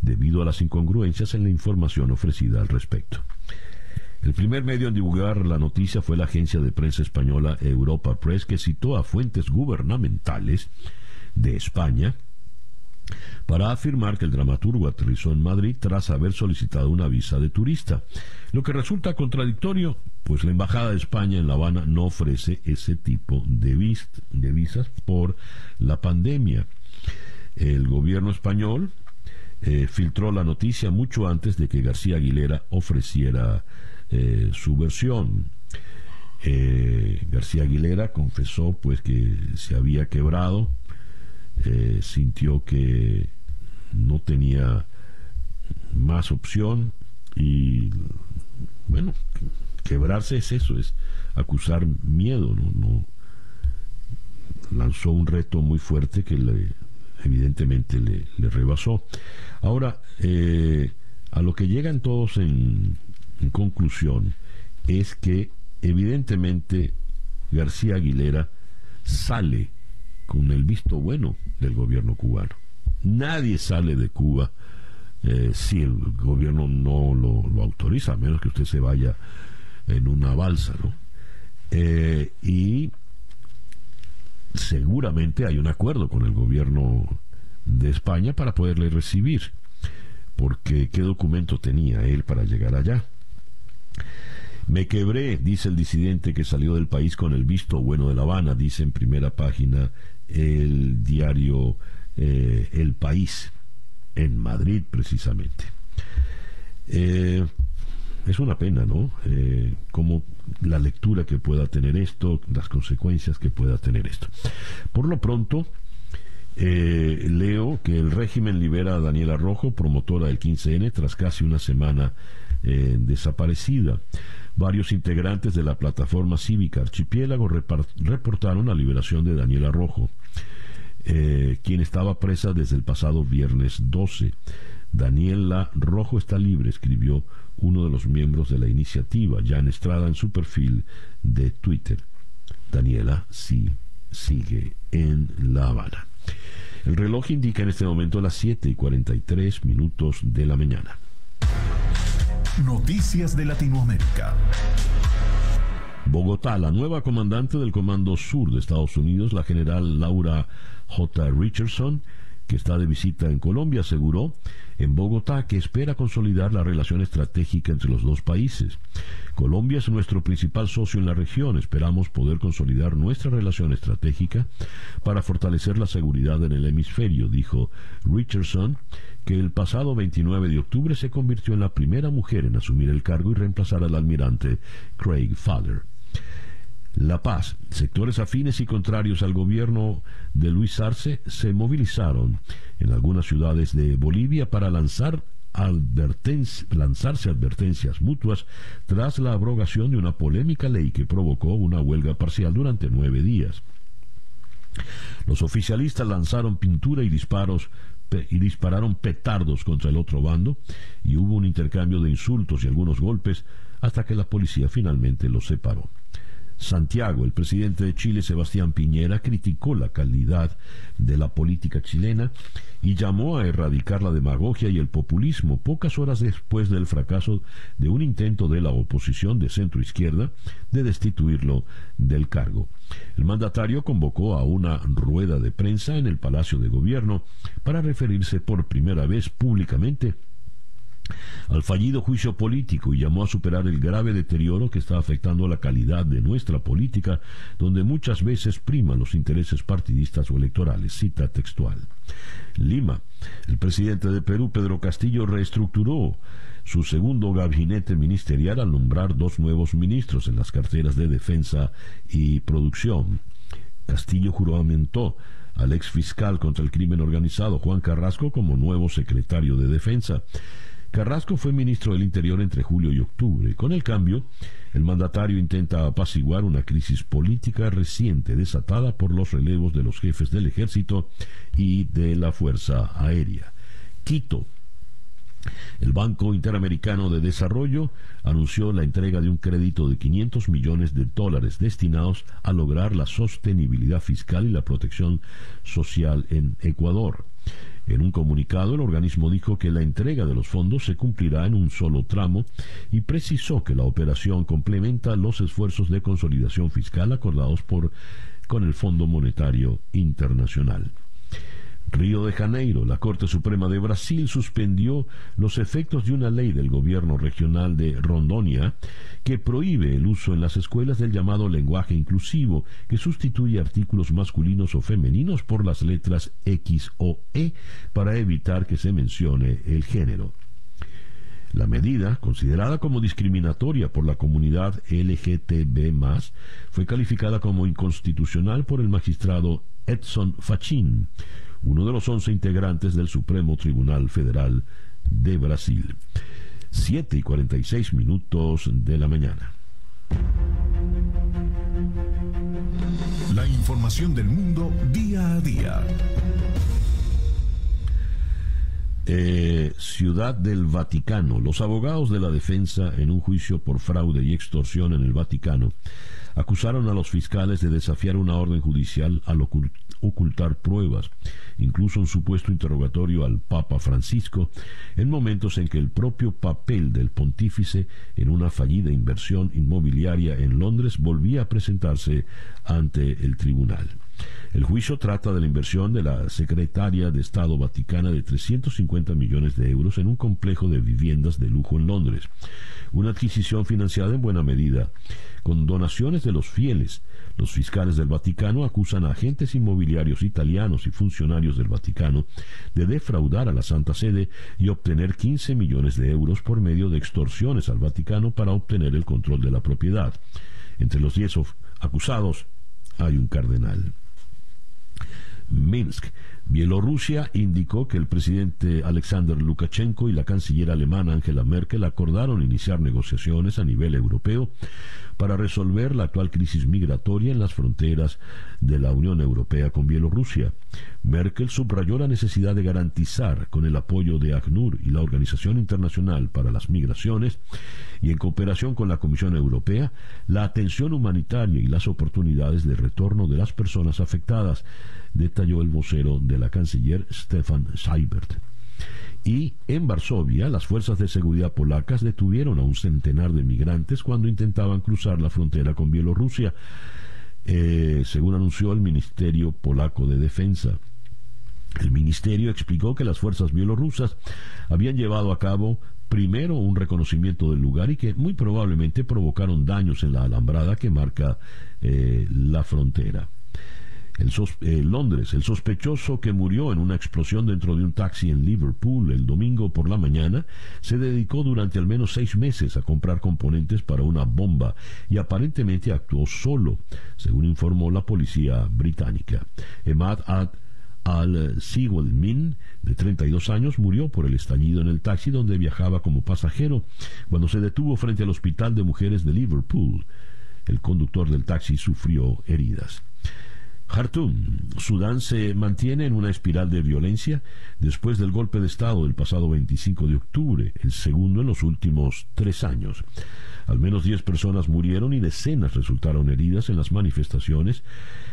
debido a las incongruencias en la información ofrecida al respecto. El primer medio en divulgar la noticia fue la agencia de prensa española Europa Press, que citó a fuentes gubernamentales de España para afirmar que el dramaturgo aterrizó en Madrid tras haber solicitado una visa de turista, lo que resulta contradictorio, pues la Embajada de España en La Habana no ofrece ese tipo de, visas por la pandemia. El gobierno español eh, filtró la noticia mucho antes de que García Aguilera ofreciera eh, su versión. Eh, García Aguilera confesó pues que se había quebrado eh, sintió que no tenía más opción y bueno, quebrarse es eso, es acusar miedo, no, lanzó un reto muy fuerte que le, evidentemente le, rebasó. Ahora, eh, a lo que llegan todos en, en conclusión es que evidentemente García Aguilera sale con el visto bueno del gobierno cubano. Nadie sale de Cuba eh, si el gobierno no lo, autoriza, a menos que usted se vaya en una balsa, ¿no? Eh, y seguramente hay un acuerdo con el gobierno de España para poderle recibir, porque ¿qué documento tenía él para llegar allá? Me quebré, dice el disidente que salió del país con el visto bueno de La Habana, dice en primera página el diario eh, El País, en Madrid precisamente. Eh, es una pena, ¿no? Eh, como la lectura que pueda tener esto, las consecuencias que pueda tener esto. Por lo pronto, leo que el régimen libera a Daniela Rojo, promotora del 15N, tras casi una semana desaparecida. Varios integrantes de la plataforma cívica Archipiélago reportaron la liberación de Daniela Rojo, eh, quien estaba presa desde el pasado viernes 12. Daniela Rojo está libre, escribió uno de los miembros de la iniciativa, Jan Estrada, en su perfil de Twitter. Daniela sí sigue en La Habana. El reloj indica en este momento las 7 y 43 minutos de la mañana. Noticias de Latinoamérica. Bogotá, la nueva comandante del Comando Sur de Estados Unidos, la general Laura J. Richardson, que está de visita en Colombia, aseguró en Bogotá que espera consolidar la relación estratégica entre los dos países. Colombia es nuestro principal socio en la región. Esperamos poder consolidar nuestra relación estratégica para fortalecer la seguridad en el hemisferio, dijo Richardson, que el pasado 29 de octubre se convirtió en la primera mujer en asumir el cargo y reemplazar al almirante Craig Fowler. La Paz, sectores afines y contrarios al gobierno de Luis Arce se movilizaron en algunas ciudades de Bolivia para lanzar lanzarse advertencias mutuas tras la abrogación de una polémica ley que provocó una huelga parcial durante nueve días. Los oficialistas lanzaron pintura y disparos y dispararon petardos contra el otro bando y hubo un intercambio de insultos y algunos golpes hasta que la policía finalmente los separó. Santiago, el presidente de Chile, Sebastián Piñera, criticó la calidad de la política chilena y llamó a erradicar la demagogia y el populismo pocas horas después del fracaso de un intento de la oposición de centro izquierda de destituirlo del cargo. El mandatario convocó a una rueda de prensa en el Palacio de Gobierno para referirse por primera vez públicamente al fallido juicio político y llamó a superar el grave deterioro que está afectando la calidad de nuestra política, donde muchas veces priman los intereses partidistas o electorales. Cita textual. Lima. El presidente de Perú, Pedro Castillo, reestructuró su segundo gabinete ministerial al nombrar dos nuevos ministros en las carteras de defensa y producción. Castillo juramentó al ex fiscal contra el crimen organizado Juan Carrasco como nuevo secretario de defensa Carrasco fue ministro del Interior entre julio y octubre. Con el cambio, el mandatario intenta apaciguar una crisis política reciente desatada por los relevos de los jefes del ejército y de la Fuerza Aérea. Quito, el Banco Interamericano de Desarrollo anunció la entrega de un crédito de 500 millones de dólares destinados a lograr la sostenibilidad fiscal y la protección social en Ecuador. En un comunicado, el organismo dijo que la entrega de los fondos se cumplirá en un solo tramo y precisó que la operación complementa los esfuerzos de consolidación fiscal acordados por, con el Fondo Monetario Internacional. Río de Janeiro, la Corte Suprema de Brasil suspendió los efectos de una ley del gobierno regional de Rondônia que prohíbe el uso en las escuelas del llamado lenguaje inclusivo, que sustituye artículos masculinos o femeninos por las letras X o E para evitar que se mencione el género. La medida, considerada como discriminatoria por la comunidad LGTB, fue calificada como inconstitucional por el magistrado Edson Fachin, uno de los once integrantes del Supremo Tribunal Federal de Brasil. Siete y cuarenta y seis minutos de la mañana. La información del mundo día a día. Eh, Ciudad del Vaticano. Los abogados de la defensa en un juicio por fraude y extorsión en el Vaticano acusaron a los fiscales de desafiar una orden judicial al ocultar pruebas, incluso un supuesto interrogatorio al Papa Francisco, en momentos en que el propio papel del pontífice en una fallida inversión inmobiliaria en Londres volvía a presentarse ante el tribunal. El juicio trata de la inversión de la secretaria de Estado Vaticana de 350 millones de euros en un complejo de viviendas de lujo en Londres, una adquisición financiada en buena medida con donaciones de los fieles. Los fiscales del Vaticano acusan a agentes inmobiliarios italianos y funcionarios del Vaticano de defraudar a la Santa Sede y obtener 15 millones de euros por medio de extorsiones al Vaticano para obtener el control de la propiedad. Entre los diez acusados hay un cardenal. Minsk. Bielorrusia indicó que el presidente Alexander Lukashenko y la canciller alemana Angela Merkel acordaron iniciar negociaciones a nivel europeo para resolver la actual crisis migratoria en las fronteras de la Unión Europea con Bielorrusia. Merkel subrayó la necesidad de garantizar, con el apoyo de ACNUR y la Organización Internacional para las Migraciones, y en cooperación con la Comisión Europea, la atención humanitaria y las oportunidades de retorno de las personas afectadas, detalló el vocero de la canciller Stefan Seibert. Y en Varsovia, las fuerzas de seguridad polacas detuvieron a un centenar de migrantes cuando intentaban cruzar la frontera con Bielorrusia, eh, según anunció el Ministerio Polaco de Defensa. El ministerio explicó que las fuerzas bielorrusas habían llevado a cabo primero un reconocimiento del lugar y que muy probablemente provocaron daños en la alambrada que marca eh, la frontera. El eh, Londres, el sospechoso que murió en una explosión dentro de un taxi en Liverpool el domingo por la mañana, se dedicó durante al menos seis meses a comprar componentes para una bomba y aparentemente actuó solo, según informó la policía británica. Emad al Min, de 32 años, murió por el estallido en el taxi donde viajaba como pasajero cuando se detuvo frente al Hospital de Mujeres de Liverpool. El conductor del taxi sufrió heridas. Khartoum, Sudán se mantiene en una espiral de violencia después del golpe de Estado del pasado 25 de octubre, el segundo en los últimos tres años. Al menos 10 personas murieron y decenas resultaron heridas en las manifestaciones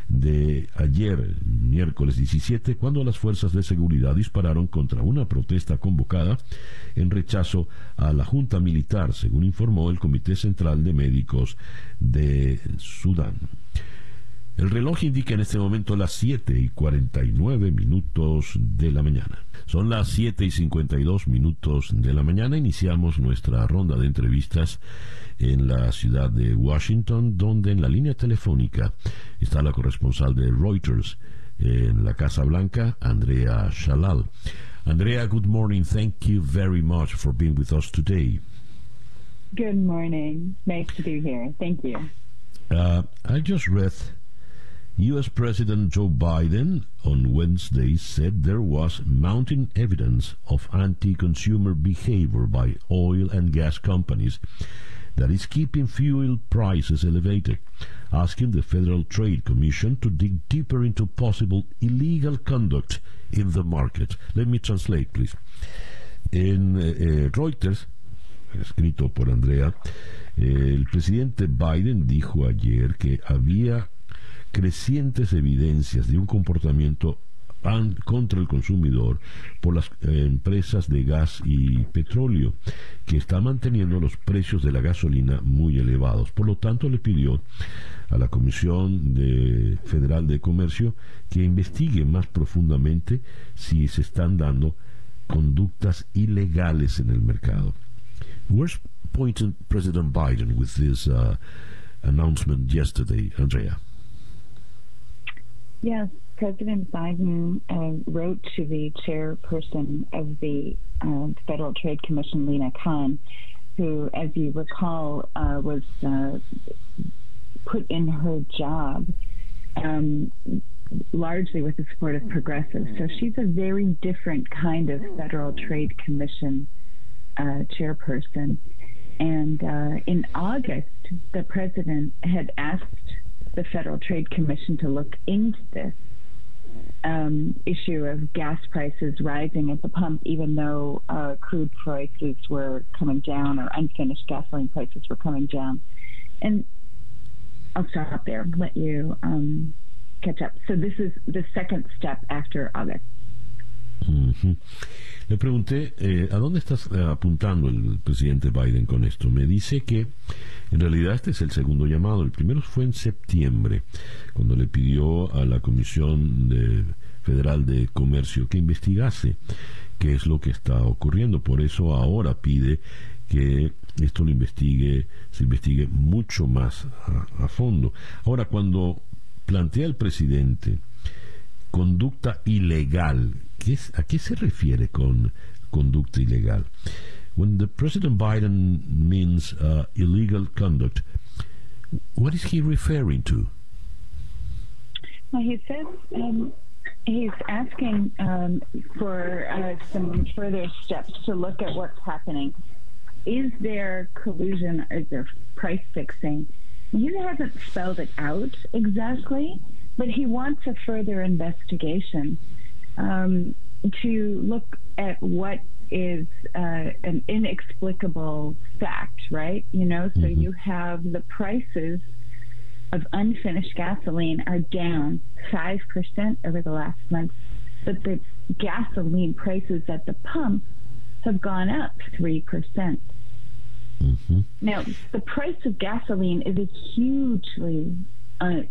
de ayer, miércoles 17, cuando las fuerzas de seguridad dispararon contra una protesta convocada en rechazo a la junta militar, según informó el Comité Central de Médicos de Sudán. El reloj indica en este momento las 7 y 49 minutos de la mañana. Son las 7 y 52 minutos de la mañana. Iniciamos nuestra ronda de entrevistas en la ciudad de Washington, donde en la línea telefónica está la corresponsal de Reuters en la Casa Blanca, Andrea Shalal. Andrea, good morning. Thank you very much for being with us today. Good morning. Nice to be here. Thank you. Uh, I just read U.S. President Joe Biden on Wednesday said there was mounting evidence of anti consumer behavior by oil and gas companies that is keeping fuel prices elevated, asking the Federal Trade Commission to dig deeper into possible illegal conduct in the market. Let me translate, please. En eh, Reuters, escrito por Andrea, el presidente Biden dijo ayer que había crecientes evidencias de un comportamiento contra el consumidor por las eh, empresas de gas y petróleo que está manteniendo los precios de la gasolina muy elevados. Por lo tanto, le pidió a la Comisión de Federal de Comercio que investigue más profundamente si se están dando conductas ilegales en el mercado. Where's pointed President Biden with this uh, announcement yesterday, Andrea? Yes, President Biden uh, wrote to the chairperson of the uh, Federal Trade Commission, Lena Khan, who, as you recall, uh, was uh, put in her job um, largely with the support of progressives. So she's a very different kind of Federal Trade Commission uh, chairperson. And uh, in August, the president had asked the Federal Trade Commission to look into this um, issue of gas prices rising at the pump, even though uh, crude prices were coming down or unfinished gasoline prices were coming down. And I'll stop there, let you um, catch up. So this is the second step after August. Uh-huh. Le pregunté, eh, ¿a dónde estás eh, apuntando el presidente Biden con esto? Me dice que en realidad este es el segundo llamado. El primero fue en septiembre, cuando le pidió a la Comisión de, Federal de Comercio que investigase qué es lo que está ocurriendo. Por eso ahora pide que esto lo investigue, se investigue mucho más a fondo. Ahora, cuando plantea el presidente conducta ilegal. ¿Qué ¿A qué se refiere con conducta ilegal? When the President Biden means uh, illegal conduct, what is he referring to? Well, he says um, he's asking um, for uh, some further steps to look at what's happening. Is there collusion? Is there price fixing? He hasn't spelled it out exactly, but he wants a further investigation um, to look at what is uh, an inexplicable fact, right? You know, so mm-hmm. you have the prices of unfinished gasoline are down 5% over the last month, but the gasoline prices at the pump have gone up 3%. Mm-hmm. Now, the price of gasoline is a hugely uh,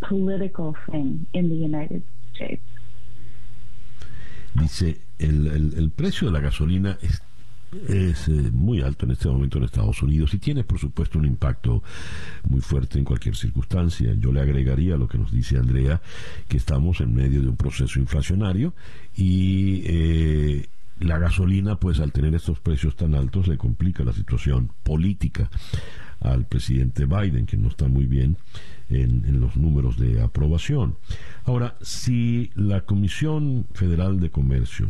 political thing in the United States. Dice, el, el, precio de la gasolina es es eh, muy alto en este momento en Estados Unidos y tiene por supuesto un impacto muy fuerte en cualquier circunstancia. Yo le agregaría lo que nos dice Andrea que estamos en medio de un proceso inflacionario y eh, la gasolina pues al tener estos precios tan altos le complica la situación política al presidente Biden que no está muy bien en, los números de aprobación. Ahora, si la Comisión Federal de Comercio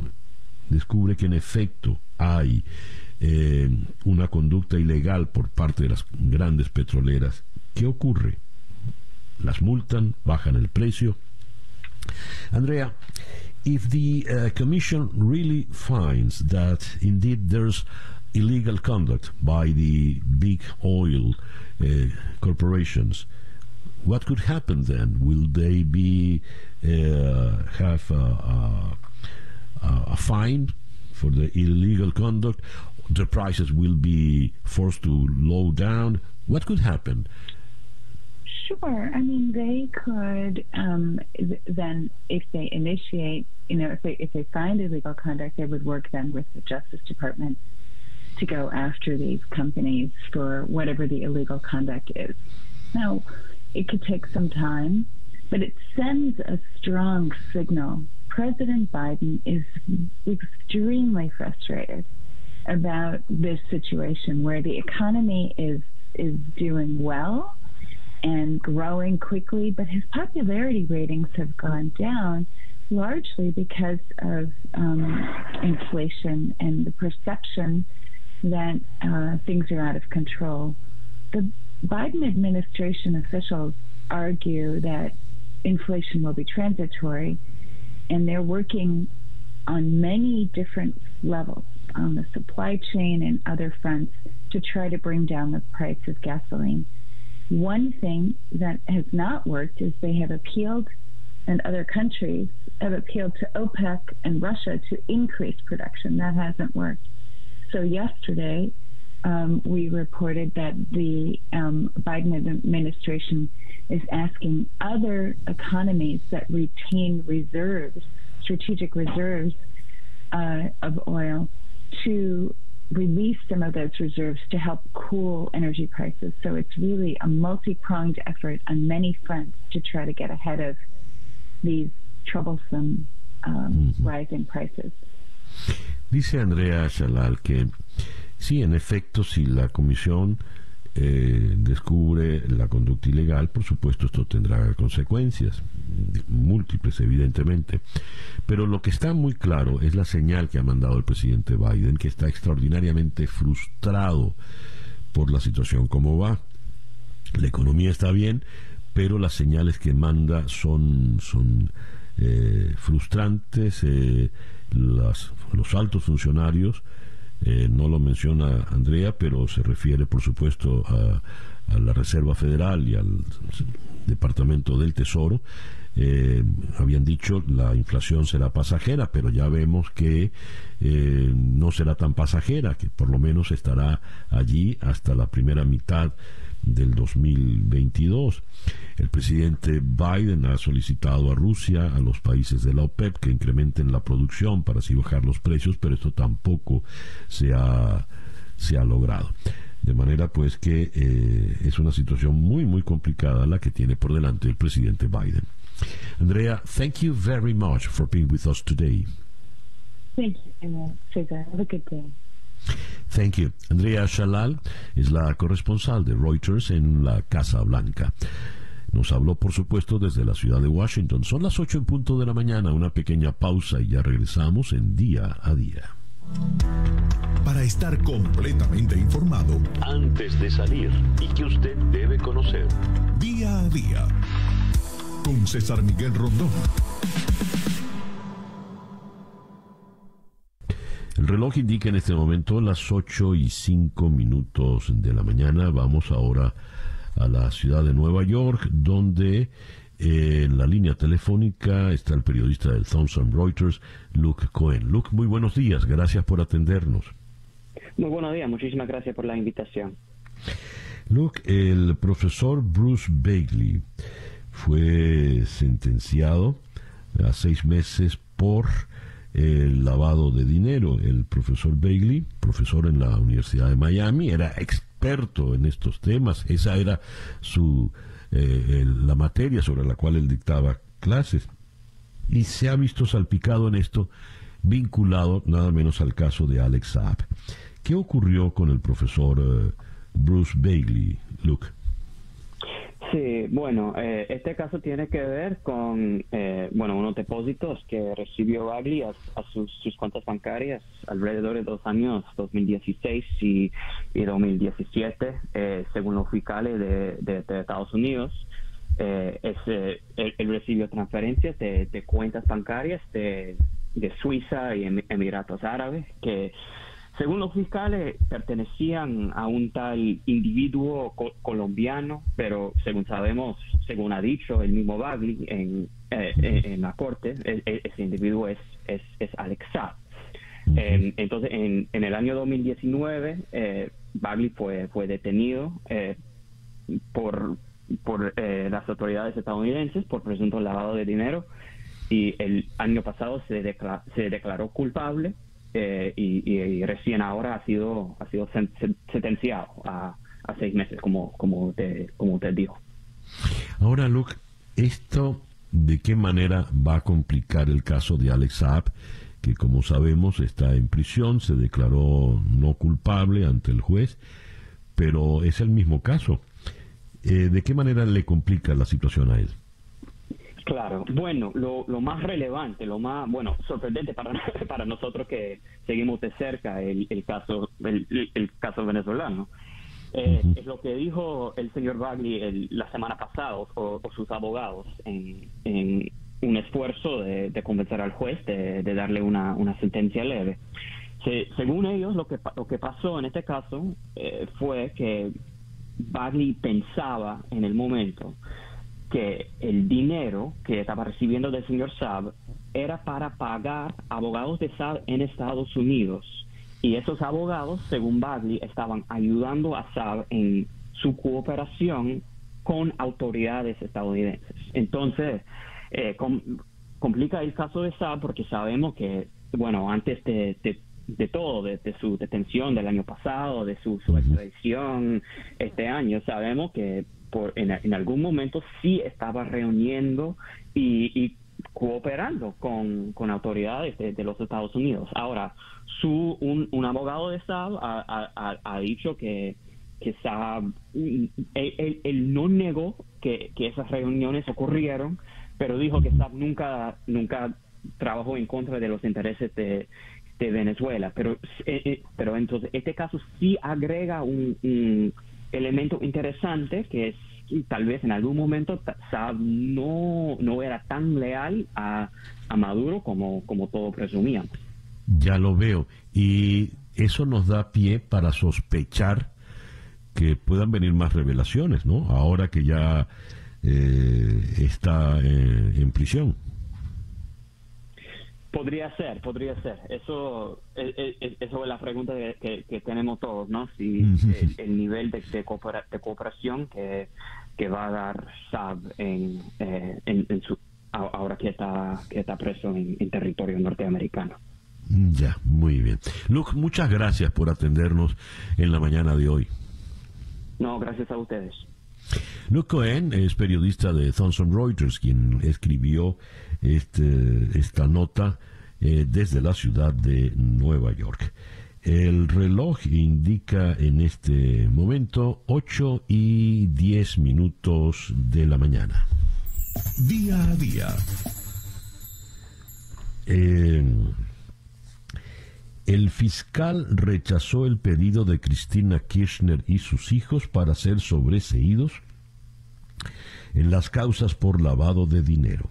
descubre que en efecto hay eh, una conducta ilegal por parte de las grandes petroleras, ¿qué ocurre? Las multan, bajan el precio. Andrea, if the uh, Commission really finds that indeed there's illegal conduct by the big oil uh, corporations, what could happen then? Will they be uh, have a, a, a, fine for the illegal conduct? The prices will be forced to low down. What could happen? Sure. I mean, they could um, then, if they initiate, you know, if they if they find illegal conduct, they would work then with the Justice Department to go after these companies for whatever the illegal conduct is. Now, it could take some time, but it sends a strong signal. President Biden is extremely frustrated about this situation where the economy is is doing well and growing quickly, but his popularity ratings have gone down largely because of um, inflation and the perception that uh, things are out of control. The Biden administration officials argue that inflation will be transitory, and they're working on many different levels on the supply chain and other fronts to try to bring down the price of gasoline. One thing that has not worked is they have appealed, and other countries have appealed to OPEC and Russia to increase production. That hasn't worked. So yesterday, um, we reported that the um, Biden administration is asking other economies that retain reserves, strategic reserves uh, of oil, to release some of those reserves to help cool energy prices. So it's really a multi pronged effort on many fronts to try to get ahead of these troublesome um, mm-hmm. rising prices. Dice Andrea Shalal que sí, en efecto, si la comisión eh, descubre la conducta ilegal, por supuesto esto tendrá consecuencias, múltiples evidentemente. Pero lo que está muy claro es la señal que ha mandado el presidente Biden, que está extraordinariamente frustrado por la situación como va. La economía está bien, pero las señales que manda son, son eh, frustrantes. Eh, las, los altos funcionarios eh, no lo menciona Andrea, pero se refiere, por supuesto, a, la Reserva Federal y al Departamento del Tesoro. Eh, habían dicho la inflación será pasajera, pero ya vemos que eh, no será tan pasajera, que por lo menos estará allí hasta la primera mitad del 2022. El presidente Biden ha solicitado a Rusia, a los países de la OPEP, que incrementen la producción para así bajar los precios, pero esto tampoco se ha, se ha logrado. De manera pues que eh, es una situación muy muy complicada la que tiene por delante el presidente Biden. Andrea, thank you very much for being with us today. Thank you, Thank you. Andrea Shalal es la corresponsal de Reuters en la Casa Blanca. Nos habló, por supuesto, desde la ciudad de Washington. Son las ocho en punto de la mañana, una pequeña pausa y ya regresamos en día a día. Para estar completamente informado, antes de salir y que usted debe conocer, día a día, con César Miguel Rondón. El reloj indica en este momento las 8 y 5 minutos de la mañana. Vamos ahora a la ciudad de Nueva York, donde eh, en la línea telefónica está el periodista del Thomson Reuters, Luke Cohen. Luke, muy buenos días, gracias por atendernos. Muy buenos días, muchísimas gracias por la invitación. Luke, el profesor Bruce Bagley fue sentenciado a seis meses por el lavado de dinero. El profesor Bailey, profesor en la Universidad de Miami, era experto en estos temas. Esa era su eh, la materia sobre la cual él dictaba clases. Y se ha visto salpicado en esto, vinculado nada menos al caso de Alex Saab. ¿Qué ocurrió con el profesor eh, Bruce Bailey, Luke? Sí, bueno, eh, este caso tiene que ver con, eh, bueno, unos depósitos que recibió Bagley a, sus, cuentas bancarias alrededor de dos años, 2016 y, 2017, eh, según los fiscales de, Estados Unidos. él, recibió transferencias de, cuentas bancarias de, de Suiza y Emiratos Árabes que según los fiscales, pertenecían a un tal individuo colombiano, pero según sabemos, según ha dicho el mismo Bagley en, eh, en la corte, e, e, ese individuo es, es, es Alex em, entonces, en, en, el año 2019, eh, Bagley fue, fue detenido eh, por, por eh, las autoridades estadounidenses por presunto lavado de dinero y el año pasado se, se declaró culpable eh, y, recién ahora ha sido ha sido sentenciado a, seis meses, como como usted, como dijo. Ahora, Luke, esto de qué manera va a complicar el caso de Alex Saab, que como sabemos está en prisión, se declaró no culpable ante el juez, pero es el mismo caso. Eh, ¿De qué manera le complica la situación a él? Claro, bueno, lo, lo más relevante, lo más, bueno, sorprendente para, para nosotros que seguimos de cerca el, el caso el, el caso venezolano, eh, es lo que dijo el señor Bagley la semana pasada o, sus abogados en, en un esfuerzo de, convencer al juez de, darle una, una sentencia leve. según ellos, lo que, lo que pasó en este caso eh, fue que Bagley pensaba en el momento que el dinero que estaba recibiendo del señor Saab era para pagar abogados de Saab en Estados Unidos. Y esos abogados, según Bagley, estaban ayudando a Saab en su cooperación con autoridades estadounidenses. Entonces, eh, complica el caso de Saab porque sabemos que, bueno, antes de, de, todo, de, su detención del año pasado, de su, extradición este año, sabemos que en, algún momento sí estaba reuniendo y, cooperando con, autoridades de, los Estados Unidos. Ahora, su, un, abogado de Saab ha, dicho que, que Saab, él, no negó que, esas reuniones ocurrieron, pero dijo que Saab nunca, nunca trabajó en contra de los intereses de, Venezuela. Pero, eh, eh, pero entonces, este caso sí agrega un elemento interesante que es tal vez en algún momento Saab no, no era tan leal a, a Maduro como, como todos presumíamos. Ya lo veo. Y eso nos da pie para sospechar que puedan venir más revelaciones, ¿no? Ahora que ya eh, está eh, en prisión. Podría ser, podría ser. Eso, es, eso es la pregunta que, tenemos todos, ¿no? Si el, nivel de, de, cooperación que, que, va a dar Saab en, eh, en, su, ahora que está, que está preso en, territorio norteamericano. Ya, muy bien. Luke, muchas gracias por atendernos en la mañana de hoy. No, gracias a ustedes. Luke Cohen es periodista de Thomson Reuters, quien escribió este, esta nota eh, desde la ciudad de Nueva York. El reloj indica en este momento 8 y 10 minutos de la mañana. Día a día. el fiscal rechazó el pedido de Cristina Kirchner y sus hijos para ser sobreseídos en las causas por lavado de dinero.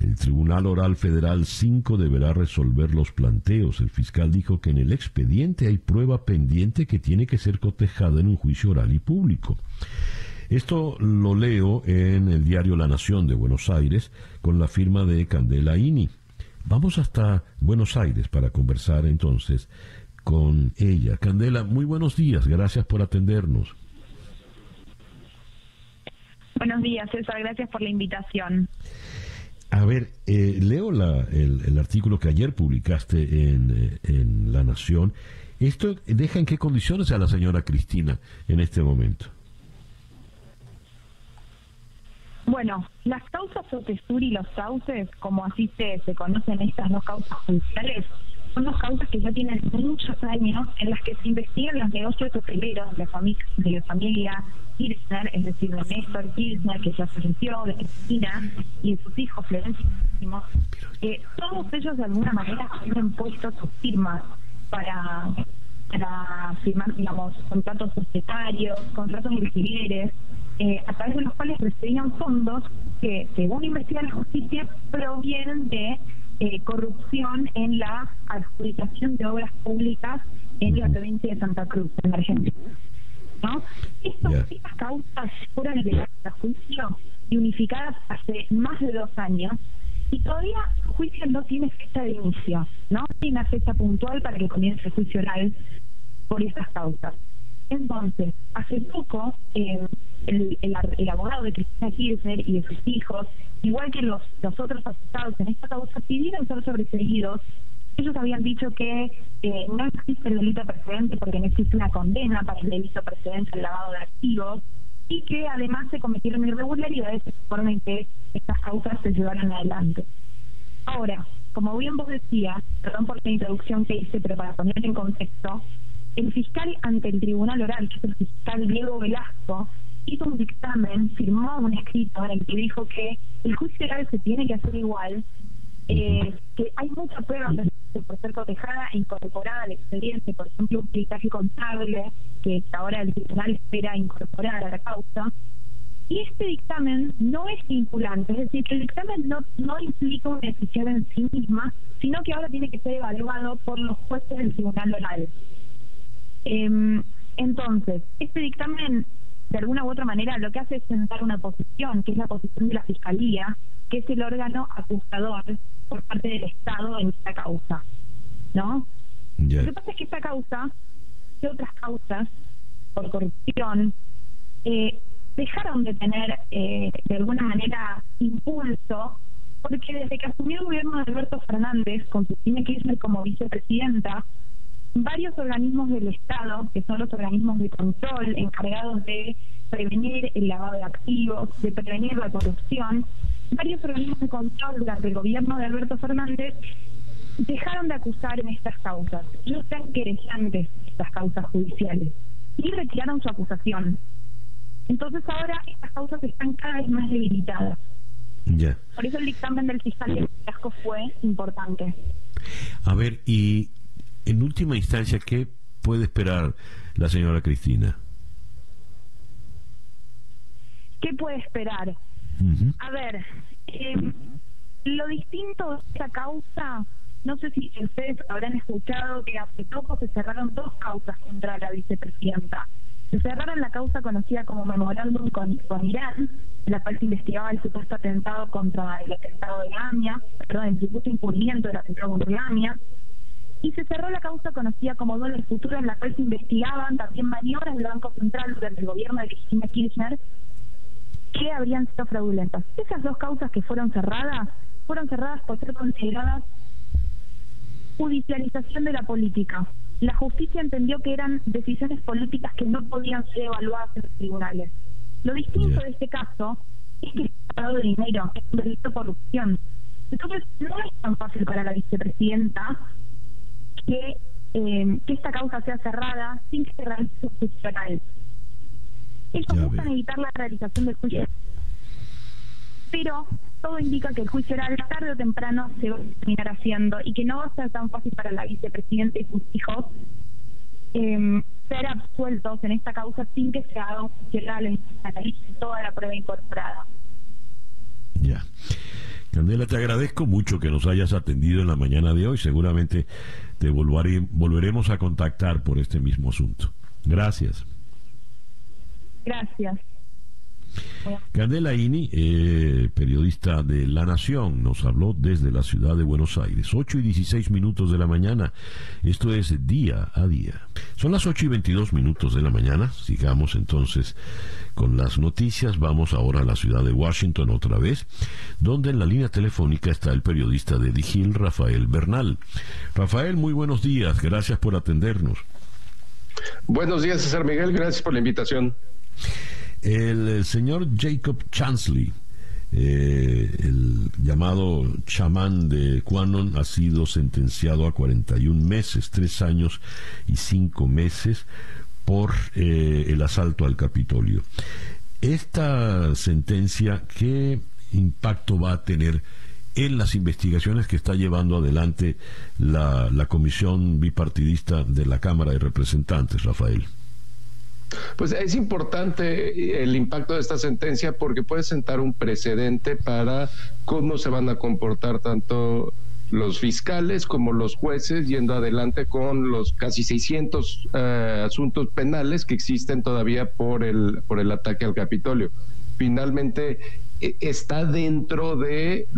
El Tribunal Oral Federal 5 deberá resolver los planteos. El fiscal dijo que en el expediente hay prueba pendiente que tiene que ser cotejada en un juicio oral y público. Esto lo leo en el diario La Nación de Buenos Aires con la firma de Candela Ini. Vamos hasta Buenos Aires para conversar entonces con ella. Candela, muy buenos días, gracias por atendernos. Buenos días, César, gracias por la invitación. A ver, eh, leo la, el, artículo que ayer publicaste en, eh, en La Nación. ¿Esto deja en qué condiciones a la señora Cristina en este momento? Bueno, las causas Otesur y los sauces, como así se, se conocen estas dos causas judiciales, son dos causas que ya tienen muchos años en las que se investigan los negocios hoteleros de la familia, de la familia Kirchner, es decir, de Néstor Kirchner, que ya falleció, de Cristina, y de sus hijos, Florencia y todos ellos de alguna manera han puesto sus firmas para, para firmar, digamos, contratos societarios, contratos alquileres, eh, a través de los cuales recibían fondos que, según investiga la justicia, provienen de eh, corrupción en la adjudicación de obras públicas en la provincia de Santa Cruz, en Argentina. ¿no? Estas, causas fueron de a juicio y unificadas hace más de dos años y todavía el juicio no tiene fecha de inicio, no tiene una fecha puntual para que comience el juicio oral por estas causas. Entonces, hace poco, eh, el, el, abogado de Cristina Kirchner y de sus hijos, igual que los, otros afectados en esta causa, pidieron ser sobreseguidos ellos habían dicho que eh, no existe el delito precedente porque no existe una condena para el delito precedente del lavado de activos y que además se cometieron irregularidades de forma en que estas causas se llevaron adelante. Ahora, como bien vos decías, perdón por la introducción que hice, pero para poner en contexto, el fiscal ante el tribunal oral, que es el fiscal Diego Velasco, hizo un dictamen, firmó un escrito en el que dijo que el juicio oral se tiene que hacer igual, eh, que hay muchas pruebas por ser cotejada e incorporada al expediente, por ejemplo, un peritaje contable que ahora el tribunal espera incorporar a la causa. Y este dictamen no es vinculante, es decir, que el dictamen no, no implica una decisión en sí misma, sino que ahora tiene que ser evaluado por los jueces del tribunal oral. Em, entonces, este dictamen, de alguna u otra manera, lo que hace es sentar una posición, que es la posición de la Fiscalía, que es el órgano acusador por parte del Estado en esta causa. ¿No? Lo que pasa es que esta causa, y otras causas, por corrupción, eh, dejaron de tener, eh, de alguna manera, impulso, porque desde que asumió el gobierno de Alberto Fernández, con Cristina Kirchner como vicepresidenta, varios organismos del Estado, que son los organismos de control encargados de prevenir el lavado de activos, de prevenir la corrupción, varios organismos de control durante el gobierno de Alberto Fernández dejaron de acusar en estas causas. Ellos sean querellantes estas causas judiciales y retiraron su acusación. Entonces ahora estas causas están cada vez más debilitadas. Por eso el dictamen del fiscal de Casco fue importante. A ver, y en última instancia, ¿qué puede esperar la señora Cristina? ¿Qué puede esperar? A ver, eh, lo distinto de esta causa, no sé si ustedes habrán escuchado que hace poco se cerraron dos causas contra la vicepresidenta. Se cerraron la causa conocida como memorándum con, con Irán, en la cual se investigaba el supuesto atentado contra el atentado de Lamia, perdón, el supuesto incurrimiento del atentado contra Lamia, y se cerró la causa conocida como dólar futuro en la cual se investigaban también maniobras del Banco Central durante el gobierno de Cristina Kirchner que habrían sido fraudulentas. Esas dos causas que fueron cerradas fueron cerradas por ser consideradas judicialización de la política. La justicia entendió que eran decisiones políticas que no podían ser evaluadas en los tribunales. Lo distinto de este caso es que se ha de dinero, es un delito de corrupción. Entonces, no es tan fácil para la vicepresidenta que, eh, que esta causa sea cerrada sin que se realice un juicio oral. Ellos buscan evitar la realización del juicio. Pero todo indica que el juicio oral tarde o temprano se va a terminar haciendo y que no va a ser tan fácil para la vicepresidenta y sus hijos eh, ser absueltos en esta causa sin que se haga un juicio oral en toda la prueba incorporada. Ya. Candela, te agradezco mucho que nos hayas atendido en la mañana de hoy. Seguramente te volveremos a contactar por este mismo asunto. Gracias. Gracias. Candela Ini, eh, periodista de La Nación, nos habló desde la ciudad de Buenos Aires. 8 y 16 minutos de la mañana. Esto es día a día. Son las 8 y 22 minutos de la mañana. Sigamos entonces con las noticias. Vamos ahora a la ciudad de Washington otra vez, donde en la línea telefónica está el periodista de Digil, Rafael Bernal. Rafael, muy buenos días. Gracias por atendernos. Buenos días, César Miguel. Gracias por la invitación. El, señor Jacob Chansley, eh, el llamado chamán de Quanon, ha sido sentenciado a 41 meses, 3 años y 5 meses por eh, el asalto al Capitolio. Esta sentencia, ¿qué impacto va a tener en las investigaciones que está llevando adelante la, la comisión bipartidista de la Cámara de Representantes, Rafael? Pues es importante el impacto de esta sentencia porque puede sentar un precedente para cómo se van a comportar tanto los fiscales como los jueces yendo adelante con los casi 600 eh, asuntos penales que existen todavía por el por el ataque al Capitolio. Finalmente e, está dentro de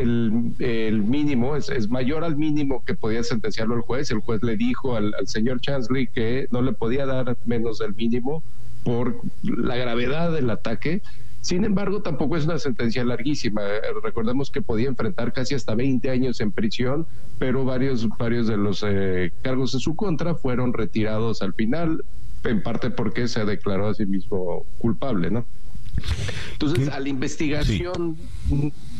el, mínimo, es, mayor al mínimo que podía sentenciarlo el juez. El juez le dijo al, señor Chansley que no le podía dar menos del mínimo por la gravedad del ataque. Sin embargo, tampoco es una sentencia larguísima. Recordemos que podía enfrentar casi hasta 20 años en prisión, pero varios, varios de los eh, cargos en su contra fueron retirados al final, en parte porque se declaró a sí mismo culpable, ¿no? Entonces, a la investigación,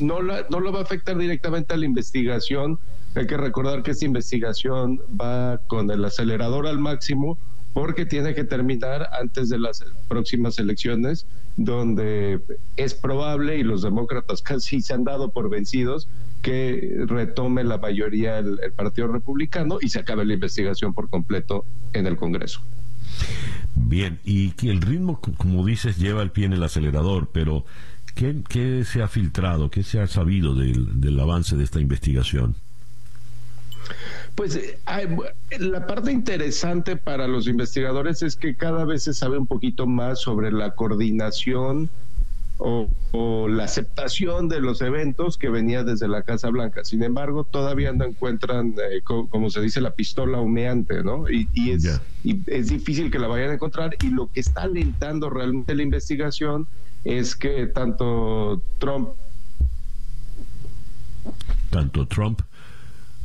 no, la, no lo va a afectar directamente a la investigación. Hay que recordar que esta investigación va con el acelerador al máximo porque tiene que terminar antes de las próximas elecciones, donde es probable, y los demócratas casi se han dado por vencidos, que retome la mayoría el, Partido Republicano y se acabe la investigación por completo en el Congreso. Bien, y el ritmo, como dices, lleva el pie en el acelerador, pero ¿qué, se ha filtrado, qué se ha sabido del avance de esta investigación? Pues la parte interesante para los investigadores es que cada vez se sabe un poquito más sobre la coordinación o, la aceptación de los eventos que venía desde la Casa Blanca. Sin embargo, todavía no encuentran, eh, como se dice, la pistola humeante, ¿no? Y, es, y es difícil que la vayan a encontrar. Y lo que está alentando realmente la investigación es que tanto Trump... Tanto Trump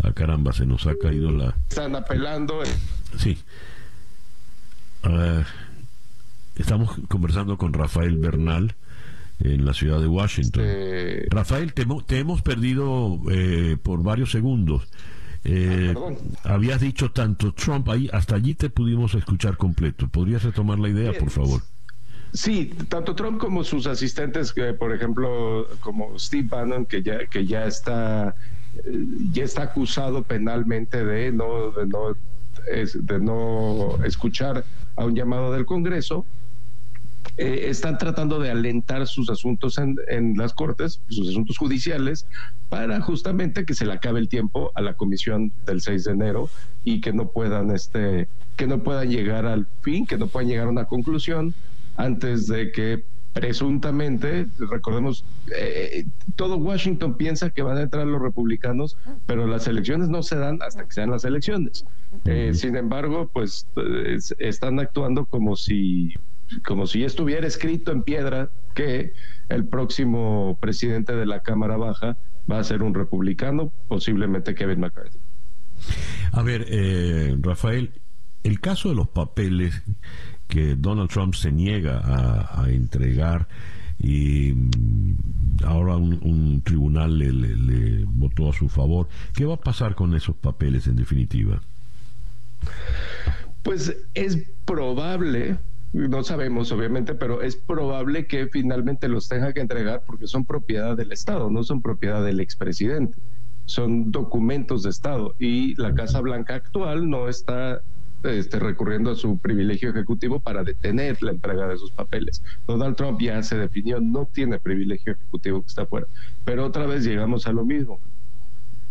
Ah, caramba, se nos ha caído la... Están apelando. Eh. Sí. Estamos conversando con Rafael Bernal en la ciudad de Washington. Rafael, te, hemos perdido eh, por varios segundos. Eh, ah, habías dicho tanto Trump ahí, hasta allí te pudimos escuchar completo. ¿Podrías retomar la idea, por favor? Sí, tanto Trump como sus asistentes, por ejemplo, como Steve Bannon, que ya, que ya está ya está acusado penalmente de no, de no, de no escuchar a un llamado del Congreso. Eh, están tratando de alentar sus asuntos en, las cortes, sus asuntos judiciales, para justamente que se le acabe el tiempo a la comisión del 6 de enero y que no puedan, este, que no puedan llegar al fin, que no puedan llegar a una conclusión antes de que presuntamente, recordemos, eh, todo Washington piensa que van a entrar los republicanos, pero las elecciones no se dan hasta que sean las elecciones. Eh, sin embargo, pues están actuando como si, como si estuviera escrito en piedra que el próximo presidente de la Cámara Baja va a ser un republicano, posiblemente Kevin McCarthy. A ver, eh, Rafael, el caso de los papeles que Donald Trump se niega a, entregar y mm, ahora un, tribunal le, votó a su favor. ¿Qué va a pasar con esos papeles en definitiva? Pues es probable, no sabemos obviamente, pero es probable que finalmente los tenga que entregar porque son propiedad del Estado, no son propiedad del expresidente. Son documentos de Estado y la Casa Blanca actual no está este, recurriendo a su privilegio ejecutivo para detener la entrega de sus papeles. Donald Trump ya se definió, no tiene privilegio ejecutivo que está fuera. Pero otra vez llegamos a lo mismo.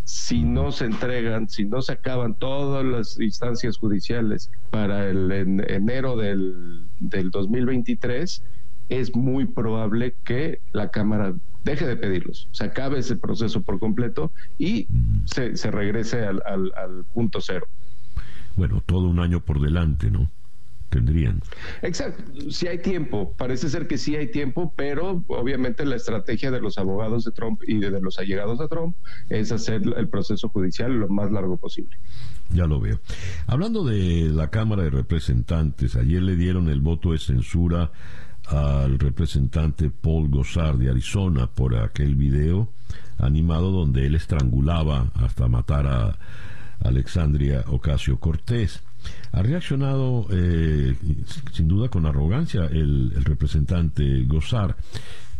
Si no se entregan, si no se acaban todas las instancias judiciales para el enero del, del 2023, es muy probable que la Cámara deje de pedirlos, se acabe ese proceso por completo y se, se regrese al punto cero bueno, todo un año por delante, ¿no? Tendrían. Exacto, si hay tiempo, parece ser que sí hay tiempo, pero obviamente la estrategia de los abogados de Trump y de, los allegados a Trump es hacer el proceso judicial lo más largo posible. Ya lo veo. Hablando de la Cámara de Representantes, ayer le dieron el voto de censura al representante Paul Gosar de Arizona por aquel video animado donde él estrangulaba hasta matar a Alexandria Ocasio Cortés. Ha reaccionado eh, sin duda con arrogancia el, el representante Gozar.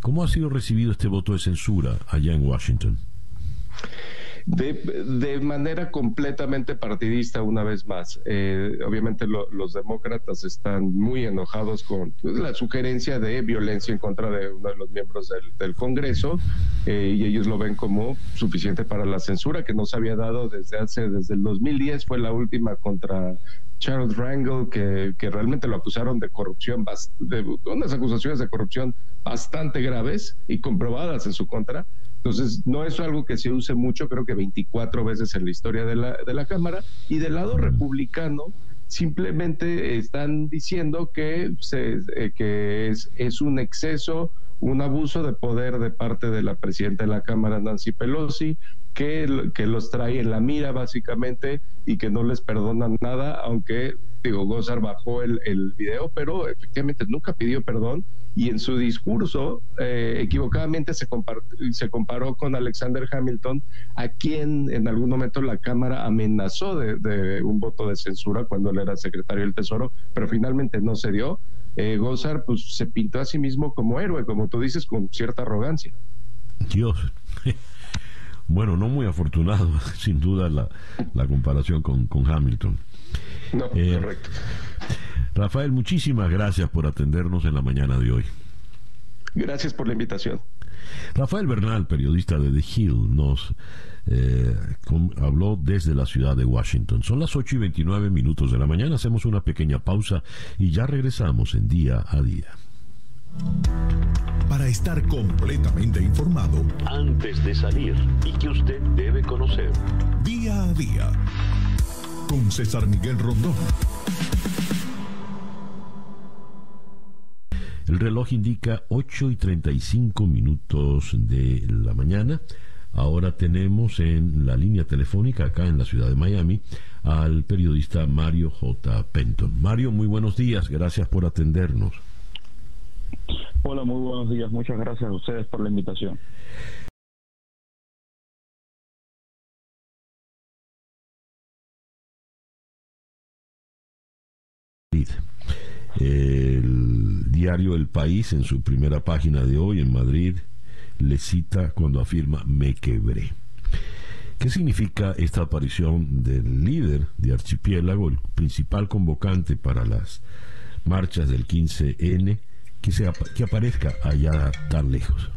¿Cómo ha sido recibido este voto de censura allá en Washington? De, manera completamente partidista una vez más. Eh, obviamente los demócratas están muy enojados con la sugerencia de violencia en contra de uno de los miembros del, Congreso eh, y ellos lo ven como suficiente para la censura que no se había dado desde hace, desde el 2010 fue la última contra Charles Rangel, que, que, realmente lo acusaron de corrupción, de unas acusaciones de corrupción bastante graves y comprobadas en su contra. Entonces, no es algo que se use mucho, creo que 24 veces en la historia de la, de la Cámara. Y del lado republicano, simplemente están diciendo que, se, eh, que es, es un exceso, un abuso de poder de parte de la presidenta de la Cámara, Nancy Pelosi, que, que los trae en la mira básicamente y que no les perdonan nada, aunque digo, Gozar bajó el, video, pero efectivamente nunca pidió perdón y en su discurso eh, equivocadamente se, comparó con Alexander Hamilton, a quien en algún momento la Cámara amenazó de, un voto de censura cuando él era secretario del Tesoro, pero finalmente no se dio. Eh, Gozar pues, se pintó a sí mismo como héroe, como tú dices, con cierta arrogancia. Dios. Bueno, no muy afortunado, sin duda, la, comparación con Hamilton. No, eh, correcto. Rafael, muchísimas gracias por atendernos en la mañana de hoy. Gracias por la invitación. Rafael Bernal, periodista de The Hill, nos eh, habló desde la ciudad de Washington. Son las 8 y 29 minutos de la mañana, hacemos una pequeña pausa y ya regresamos en día a día. Para estar completamente informado antes de salir y que usted debe conocer. Día a día con César Miguel Rondón. El reloj indica 8 y 35 minutos de la mañana. Ahora tenemos en la línea telefónica acá en la ciudad de Miami al periodista Mario J. Penton. Mario, muy buenos días, gracias por atendernos. Hola, muy buenos días, muchas gracias a ustedes por la invitación. El diario El País, en su primera página de hoy en Madrid, le cita cuando afirma me quebré. ¿Qué significa esta aparición del líder de Archipiélago, el principal convocante para las marchas del 15N, que, que aparezca allá tan lejos?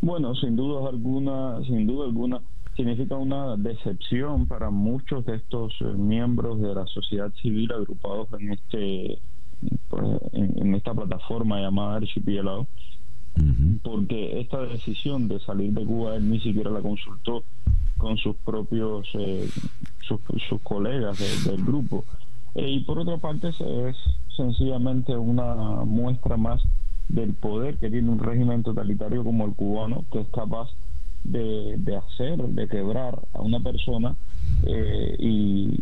Bueno, sin duda alguna, sin duda alguna, significa una decepción para muchos de estos eh, miembros de la sociedad civil agrupados en este pues, en, esta plataforma llamada Archipiélago, porque esta decisión de salir de Cuba él ni siquiera la consultó con sus propios eh, sus, colegas del grupo. Eh, y por otra parte es sencillamente una muestra más del poder que tiene un régimen totalitario como el cubano, que es capaz de, hacer, de quebrar a una persona eh, y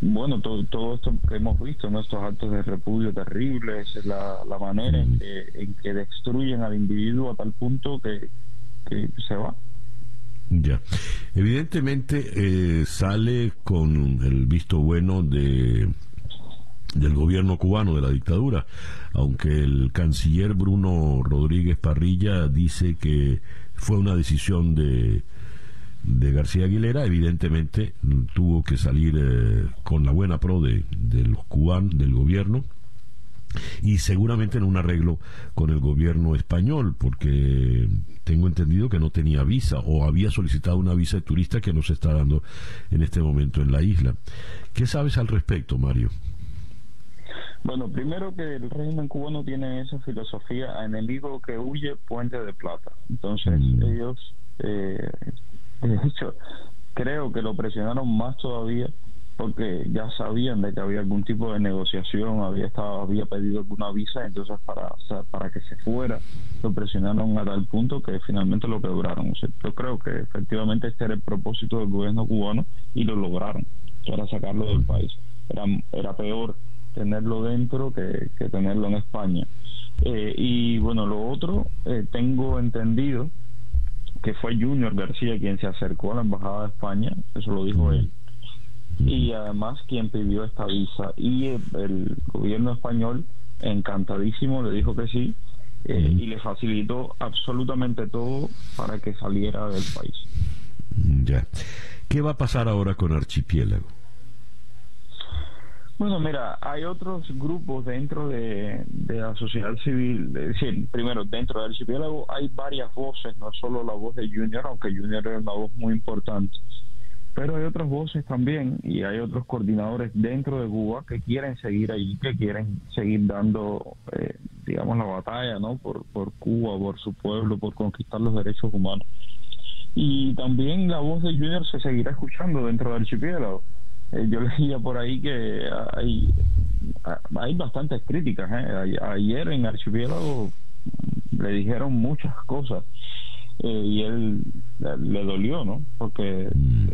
bueno, todo, todo esto que hemos visto, nuestros actos de repudio terribles, la, la manera en que, en que destruyen al individuo a tal punto que, se va. Ya. Evidentemente eh, sale con el visto bueno de del gobierno cubano, de la dictadura, aunque el canciller Bruno Rodríguez Parrilla dice que fue una decisión de, de García Aguilera, evidentemente tuvo que salir eh, con la buena pro de, los cubanos, del gobierno, y seguramente en un arreglo con el gobierno español, porque tengo entendido que no tenía visa o había solicitado una visa de turista que no se está dando en este momento en la isla. ¿Qué sabes al respecto, Mario? Bueno, primero que el régimen cubano tiene esa filosofía a enemigo que huye puente de plata. Entonces mm. ellos, eh, de hecho, creo que lo presionaron más todavía porque ya sabían de que había algún tipo de negociación, había estado, había pedido alguna visa, entonces para para que se fuera lo presionaron a tal punto que finalmente lo quebraron. yo creo que efectivamente este era el propósito del gobierno cubano y lo lograron, era sacarlo del país. Era, era peor tenerlo dentro que, tenerlo en España. Eh, y bueno, lo otro, eh, tengo entendido que fue Junior García quien se acercó a la Embajada de España, eso lo dijo él, y además quien pidió esta visa. Y el, gobierno español, encantadísimo, le dijo que sí, eh, y le facilitó absolutamente todo para que saliera del país. Ya. ¿Qué va a pasar ahora con Archipiélago? Bueno, mira, hay otros grupos dentro de, la sociedad civil. Es decir, primero, dentro del archipiélago hay varias voces, no solo la voz de Junior, aunque Junior es una voz muy importante. Pero hay otras voces también y hay otros coordinadores dentro de Cuba que quieren seguir ahí, que quieren seguir dando, eh, digamos, la batalla, ¿no? Por, por Cuba, por su pueblo, por conquistar los derechos humanos. Y también la voz de Junior se seguirá escuchando dentro del archipiélago eh, yo leía por ahí que hay, hay bastantes críticas. ¿eh? Ayer en Archipiélago le dijeron muchas cosas eh, y él le dolió, ¿no? Porque mm.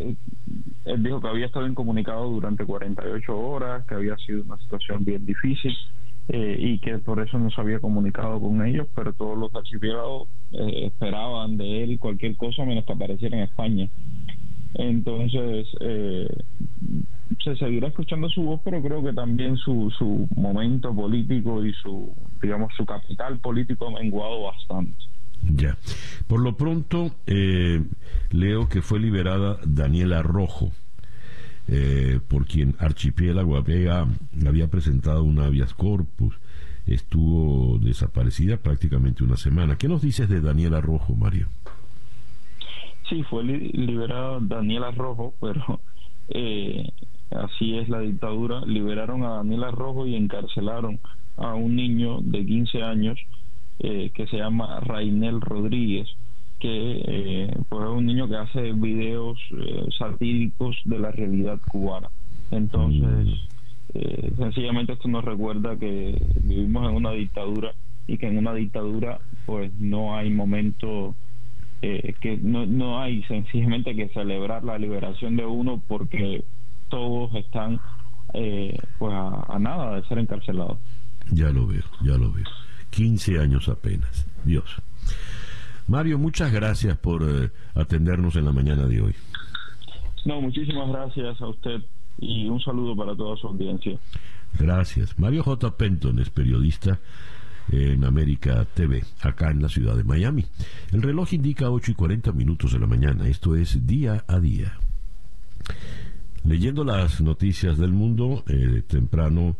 él dijo que había estado incomunicado durante 48 horas, que había sido una situación bien difícil eh, y que por eso no se había comunicado con ellos, pero todos los archipiélagos eh, esperaban de él cualquier cosa menos que apareciera en España. Entonces, eh, se seguirá escuchando su voz, pero creo que también su, su momento político y su, digamos, su capital político ha menguado bastante. Ya. Por lo pronto, eh, leo que fue liberada Daniela Rojo, eh, por quien Archipiélago había, había presentado un habeas corpus. Estuvo desaparecida prácticamente una semana. ¿Qué nos dices de Daniela Rojo, Mario? Sí, fue liberada Daniela Rojo, pero eh, así es la dictadura. Liberaron a Daniela Rojo y encarcelaron a un niño de 15 años eh, que se llama Rainel Rodríguez, que eh, pues, es un niño que hace videos eh, satíricos de la realidad cubana. Entonces, mm. sencillamente esto nos recuerda que vivimos en una dictadura y que en una dictadura pues no hay momento que no, no hay sencillamente que celebrar la liberación de uno porque todos están pues a nada de ser encarcelados. Ya lo veo, ya lo veo. 15 años apenas. Dios. Mario, muchas gracias por eh, atendernos en la mañana de hoy. No, muchísimas gracias a usted y un saludo para toda su audiencia. Gracias. Mario J. Penton es periodista en América TV, acá en la ciudad de Miami. El reloj indica 8 y 40 minutos de la mañana. Esto es día a día. Leyendo las noticias del mundo, eh, temprano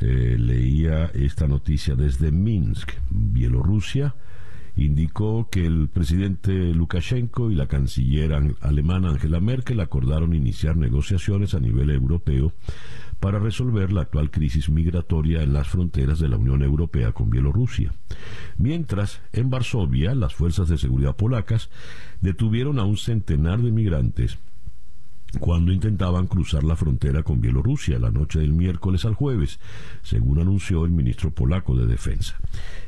eh, leía esta noticia desde Minsk, Bielorrusia, indicó que el presidente Lukashenko y la canciller alemana Angela Merkel acordaron iniciar negociaciones a nivel europeo para resolver la actual crisis migratoria en las fronteras de la Unión Europea con Bielorrusia. Mientras, en Varsovia, las fuerzas de seguridad polacas detuvieron a un centenar de migrantes cuando intentaban cruzar la frontera con Bielorrusia la noche del miércoles al jueves, según anunció el ministro polaco de Defensa.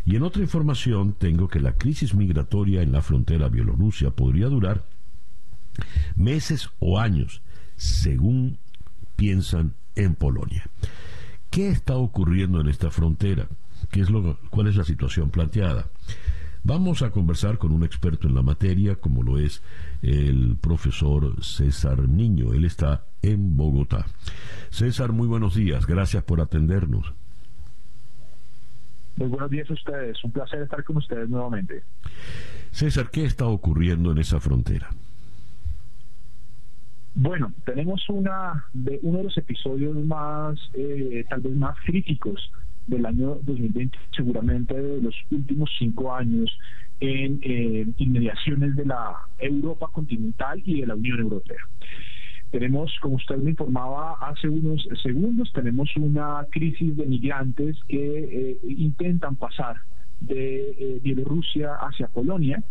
Y en otra información tengo que la crisis migratoria en la frontera Bielorrusia podría durar meses o años, según piensan en Polonia. ¿Qué está ocurriendo en esta frontera? ¿Qué es lo, ¿Cuál es la situación planteada? Vamos a conversar con un experto en la materia, como lo es el profesor César Niño. Él está en Bogotá. César, muy buenos días. Gracias por atendernos. Muy buenos días a ustedes. Un placer estar con ustedes nuevamente. César, ¿qué está ocurriendo en esa frontera? Bueno, tenemos una de uno de los episodios más, eh, tal vez más críticos del año 2020, seguramente de los últimos cinco años en eh, inmediaciones de la Europa continental y de la Unión Europea. Tenemos, como usted me informaba hace unos segundos, tenemos una crisis de migrantes que eh, intentan pasar de eh, Bielorrusia hacia Polonia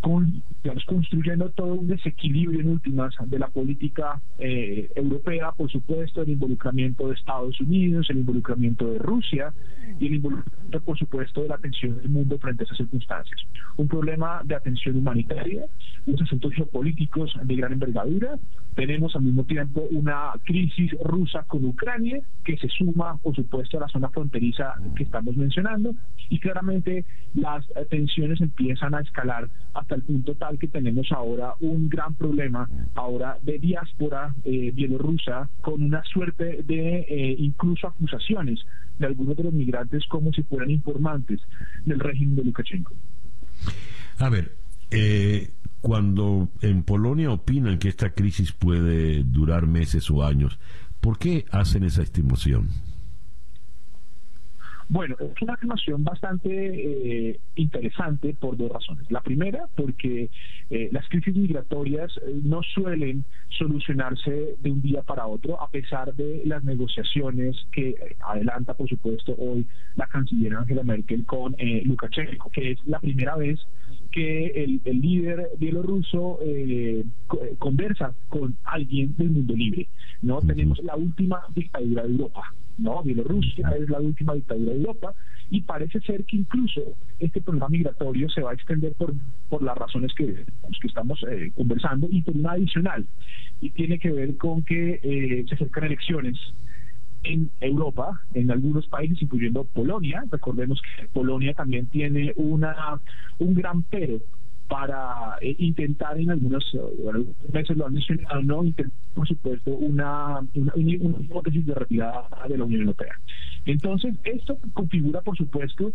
con, construyendo todo un desequilibrio en últimas de la política eh, europea, por supuesto, el involucramiento de Estados Unidos, el involucramiento de Rusia y el involucramiento, por supuesto, de la atención del mundo frente a esas circunstancias. Un problema de atención humanitaria, unos asuntos geopolíticos de gran envergadura. Tenemos al mismo tiempo una crisis rusa con Ucrania que se suma, por supuesto, a la zona fronteriza que estamos mencionando y claramente las tensiones empiezan a escalar hasta el punto tal que tenemos ahora un gran problema ahora de diáspora eh, bielorrusa con una suerte de eh, incluso acusaciones de algunos de los migrantes como si fueran informantes del régimen de Lukashenko. A ver, eh, cuando en Polonia opinan que esta crisis puede durar meses o años, ¿por qué hacen esa estimación? Bueno, es una afirmación bastante eh, interesante por dos razones. La primera, porque eh, las crisis migratorias eh, no suelen solucionarse de un día para otro, a pesar de las negociaciones que adelanta, por supuesto, hoy la canciller Angela Merkel con Lukashenko, que es la primera vez que el, líder bielorruso conversa con alguien del mundo libre. No tenemos la última dictadura de Europa ¿no? Bielorrusia es la última dictadura de Europa y parece ser que incluso este problema migratorio se va a extender por, por las razones que, que estamos eh, conversando y por una adicional, y tiene que ver con que eh, se acercan elecciones en Europa, en algunos países, incluyendo Polonia. Recordemos que Polonia también tiene una un gran pero para eh, intentar en algunos veces lo han mencionado, no intentar, por supuesto, una, una, hipótesis de retirada de la Unión Europea. Entonces, esto configura, por supuesto,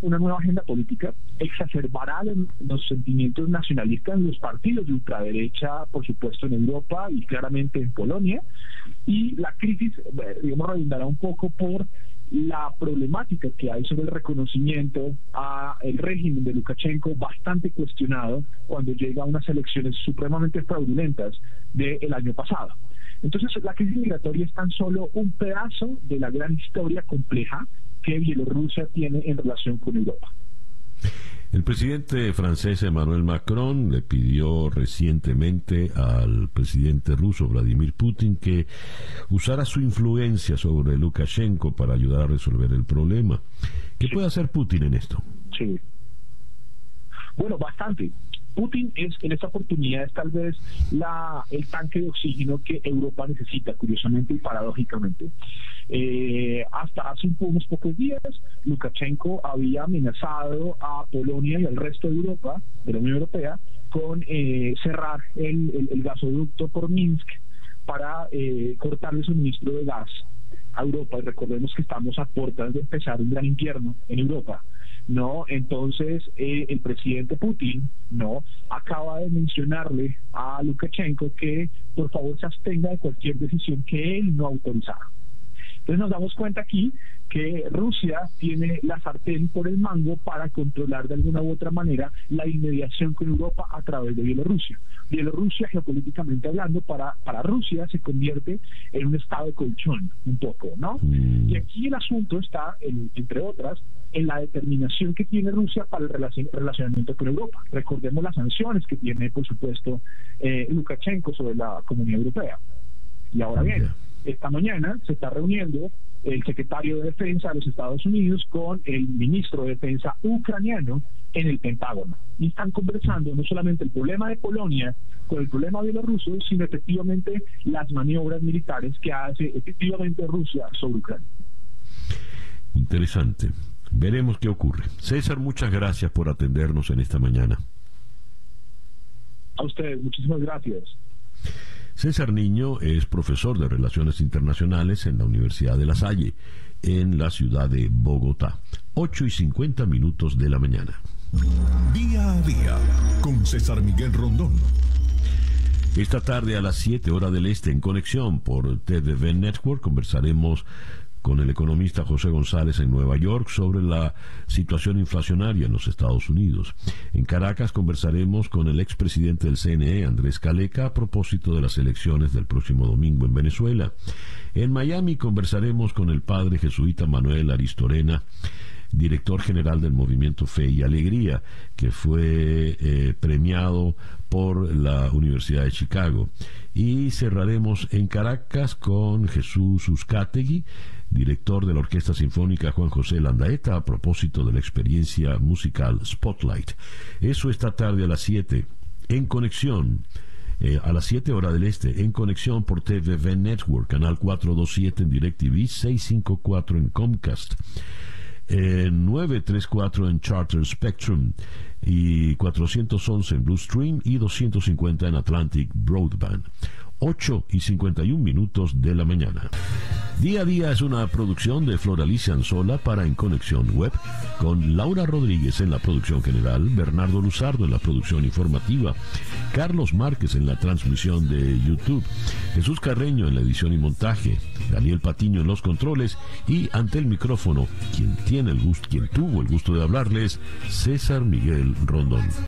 una nueva agenda política, exacerbará los, sentimientos nacionalistas en los partidos de ultraderecha, por supuesto, en Europa y claramente en Polonia, y la crisis, eh, digamos, redundará un poco por la problemática que hay sobre el reconocimiento a el régimen de Lukashenko bastante cuestionado cuando llega a unas elecciones supremamente fraudulentas del año pasado. Entonces, la crisis migratoria es tan solo un pedazo de la gran historia compleja que Bielorrusia tiene en relación con Europa. El presidente francés Emmanuel Macron le pidió recientemente al presidente ruso Vladimir Putin que usara su influencia sobre Lukashenko para ayudar a resolver el problema. ¿Qué puede hacer Putin en esto? Sí. Bueno, bastante. Putin es en esta oportunidad es tal vez la, el tanque de oxígeno que Europa necesita, curiosamente y paradójicamente. Eh, hasta hace unos pocos días, Lukashenko había amenazado a Polonia y al resto de Europa, de la Unión Europea, con eh, cerrar el, gasoducto por Minsk para eh, cortar el suministro de gas a Europa. Y recordemos que estamos a puertas de empezar un gran invierno en Europa. ¿No? Entonces, eh, el presidente Putin, ¿no? Acaba de mencionarle a Lukashenko que por favor se abstenga de cualquier decisión que él no autorizara. Entonces nos damos cuenta aquí que Rusia tiene la sartén por el mango para controlar de alguna u otra manera la inmediación con Europa a través de Bielorrusia. Bielorrusia, geopolíticamente hablando, para, para Rusia se convierte en un estado de colchón, un poco, ¿no? Mm. Y aquí el asunto está, entre otras, en la determinación que tiene Rusia para el relacionamiento con Europa. Recordemos las sanciones que tiene, por supuesto, eh, Lukashenko sobre la Comunidad Europea. Y ahora bien, esta mañana se está reuniendo el secretario de Defensa de los Estados Unidos con el ministro de Defensa ucraniano en el Pentágono. Y están conversando no solamente el problema de Polonia con el problema bielorruso, sino efectivamente las maniobras militares que hace efectivamente Rusia sobre Ucrania. Interesante. Veremos qué ocurre. César, muchas gracias por atendernos en esta mañana. A ustedes, muchísimas gracias. César Niño es profesor de Relaciones Internacionales en la Universidad de La Salle, en la ciudad de Bogotá. 8 y 50 minutos de la mañana. Día a día, con César Miguel Rondón. Esta tarde a las 7 horas del este en conexión por TVV Network conversaremos con el economista José González en Nueva York sobre la situación inflacionaria en los Estados Unidos. En Caracas conversaremos con el expresidente del CNE, Andrés Caleca, a propósito de las elecciones del próximo domingo en Venezuela. En Miami conversaremos con el padre jesuita Manuel Aristorena director general del movimiento Fe y Alegría, que fue eh, premiado por la Universidad de Chicago. Y cerraremos en Caracas con Jesús Uzcategui, director de la Orquesta Sinfónica Juan José Landaeta, a propósito de la experiencia musical Spotlight. Eso esta tarde a las 7, en conexión. Eh, a las 7 horas del este, en conexión por TVV Network, canal 427 en DirecTV, 654 en Comcast, 934 en Charter Spectrum y 411 en Blue Stream y 250 en Atlantic Broadband. 8 y 51 minutos de la mañana. Día a día es una producción de Floralicia Anzola para En Conexión Web, con Laura Rodríguez en la producción general, Bernardo Luzardo en la producción informativa, Carlos Márquez en la transmisión de YouTube, Jesús Carreño en la edición y montaje, Daniel Patiño en los controles y ante el micrófono, quien tiene el gusto, quien tuvo el gusto de hablarles, César Miguel Rondón.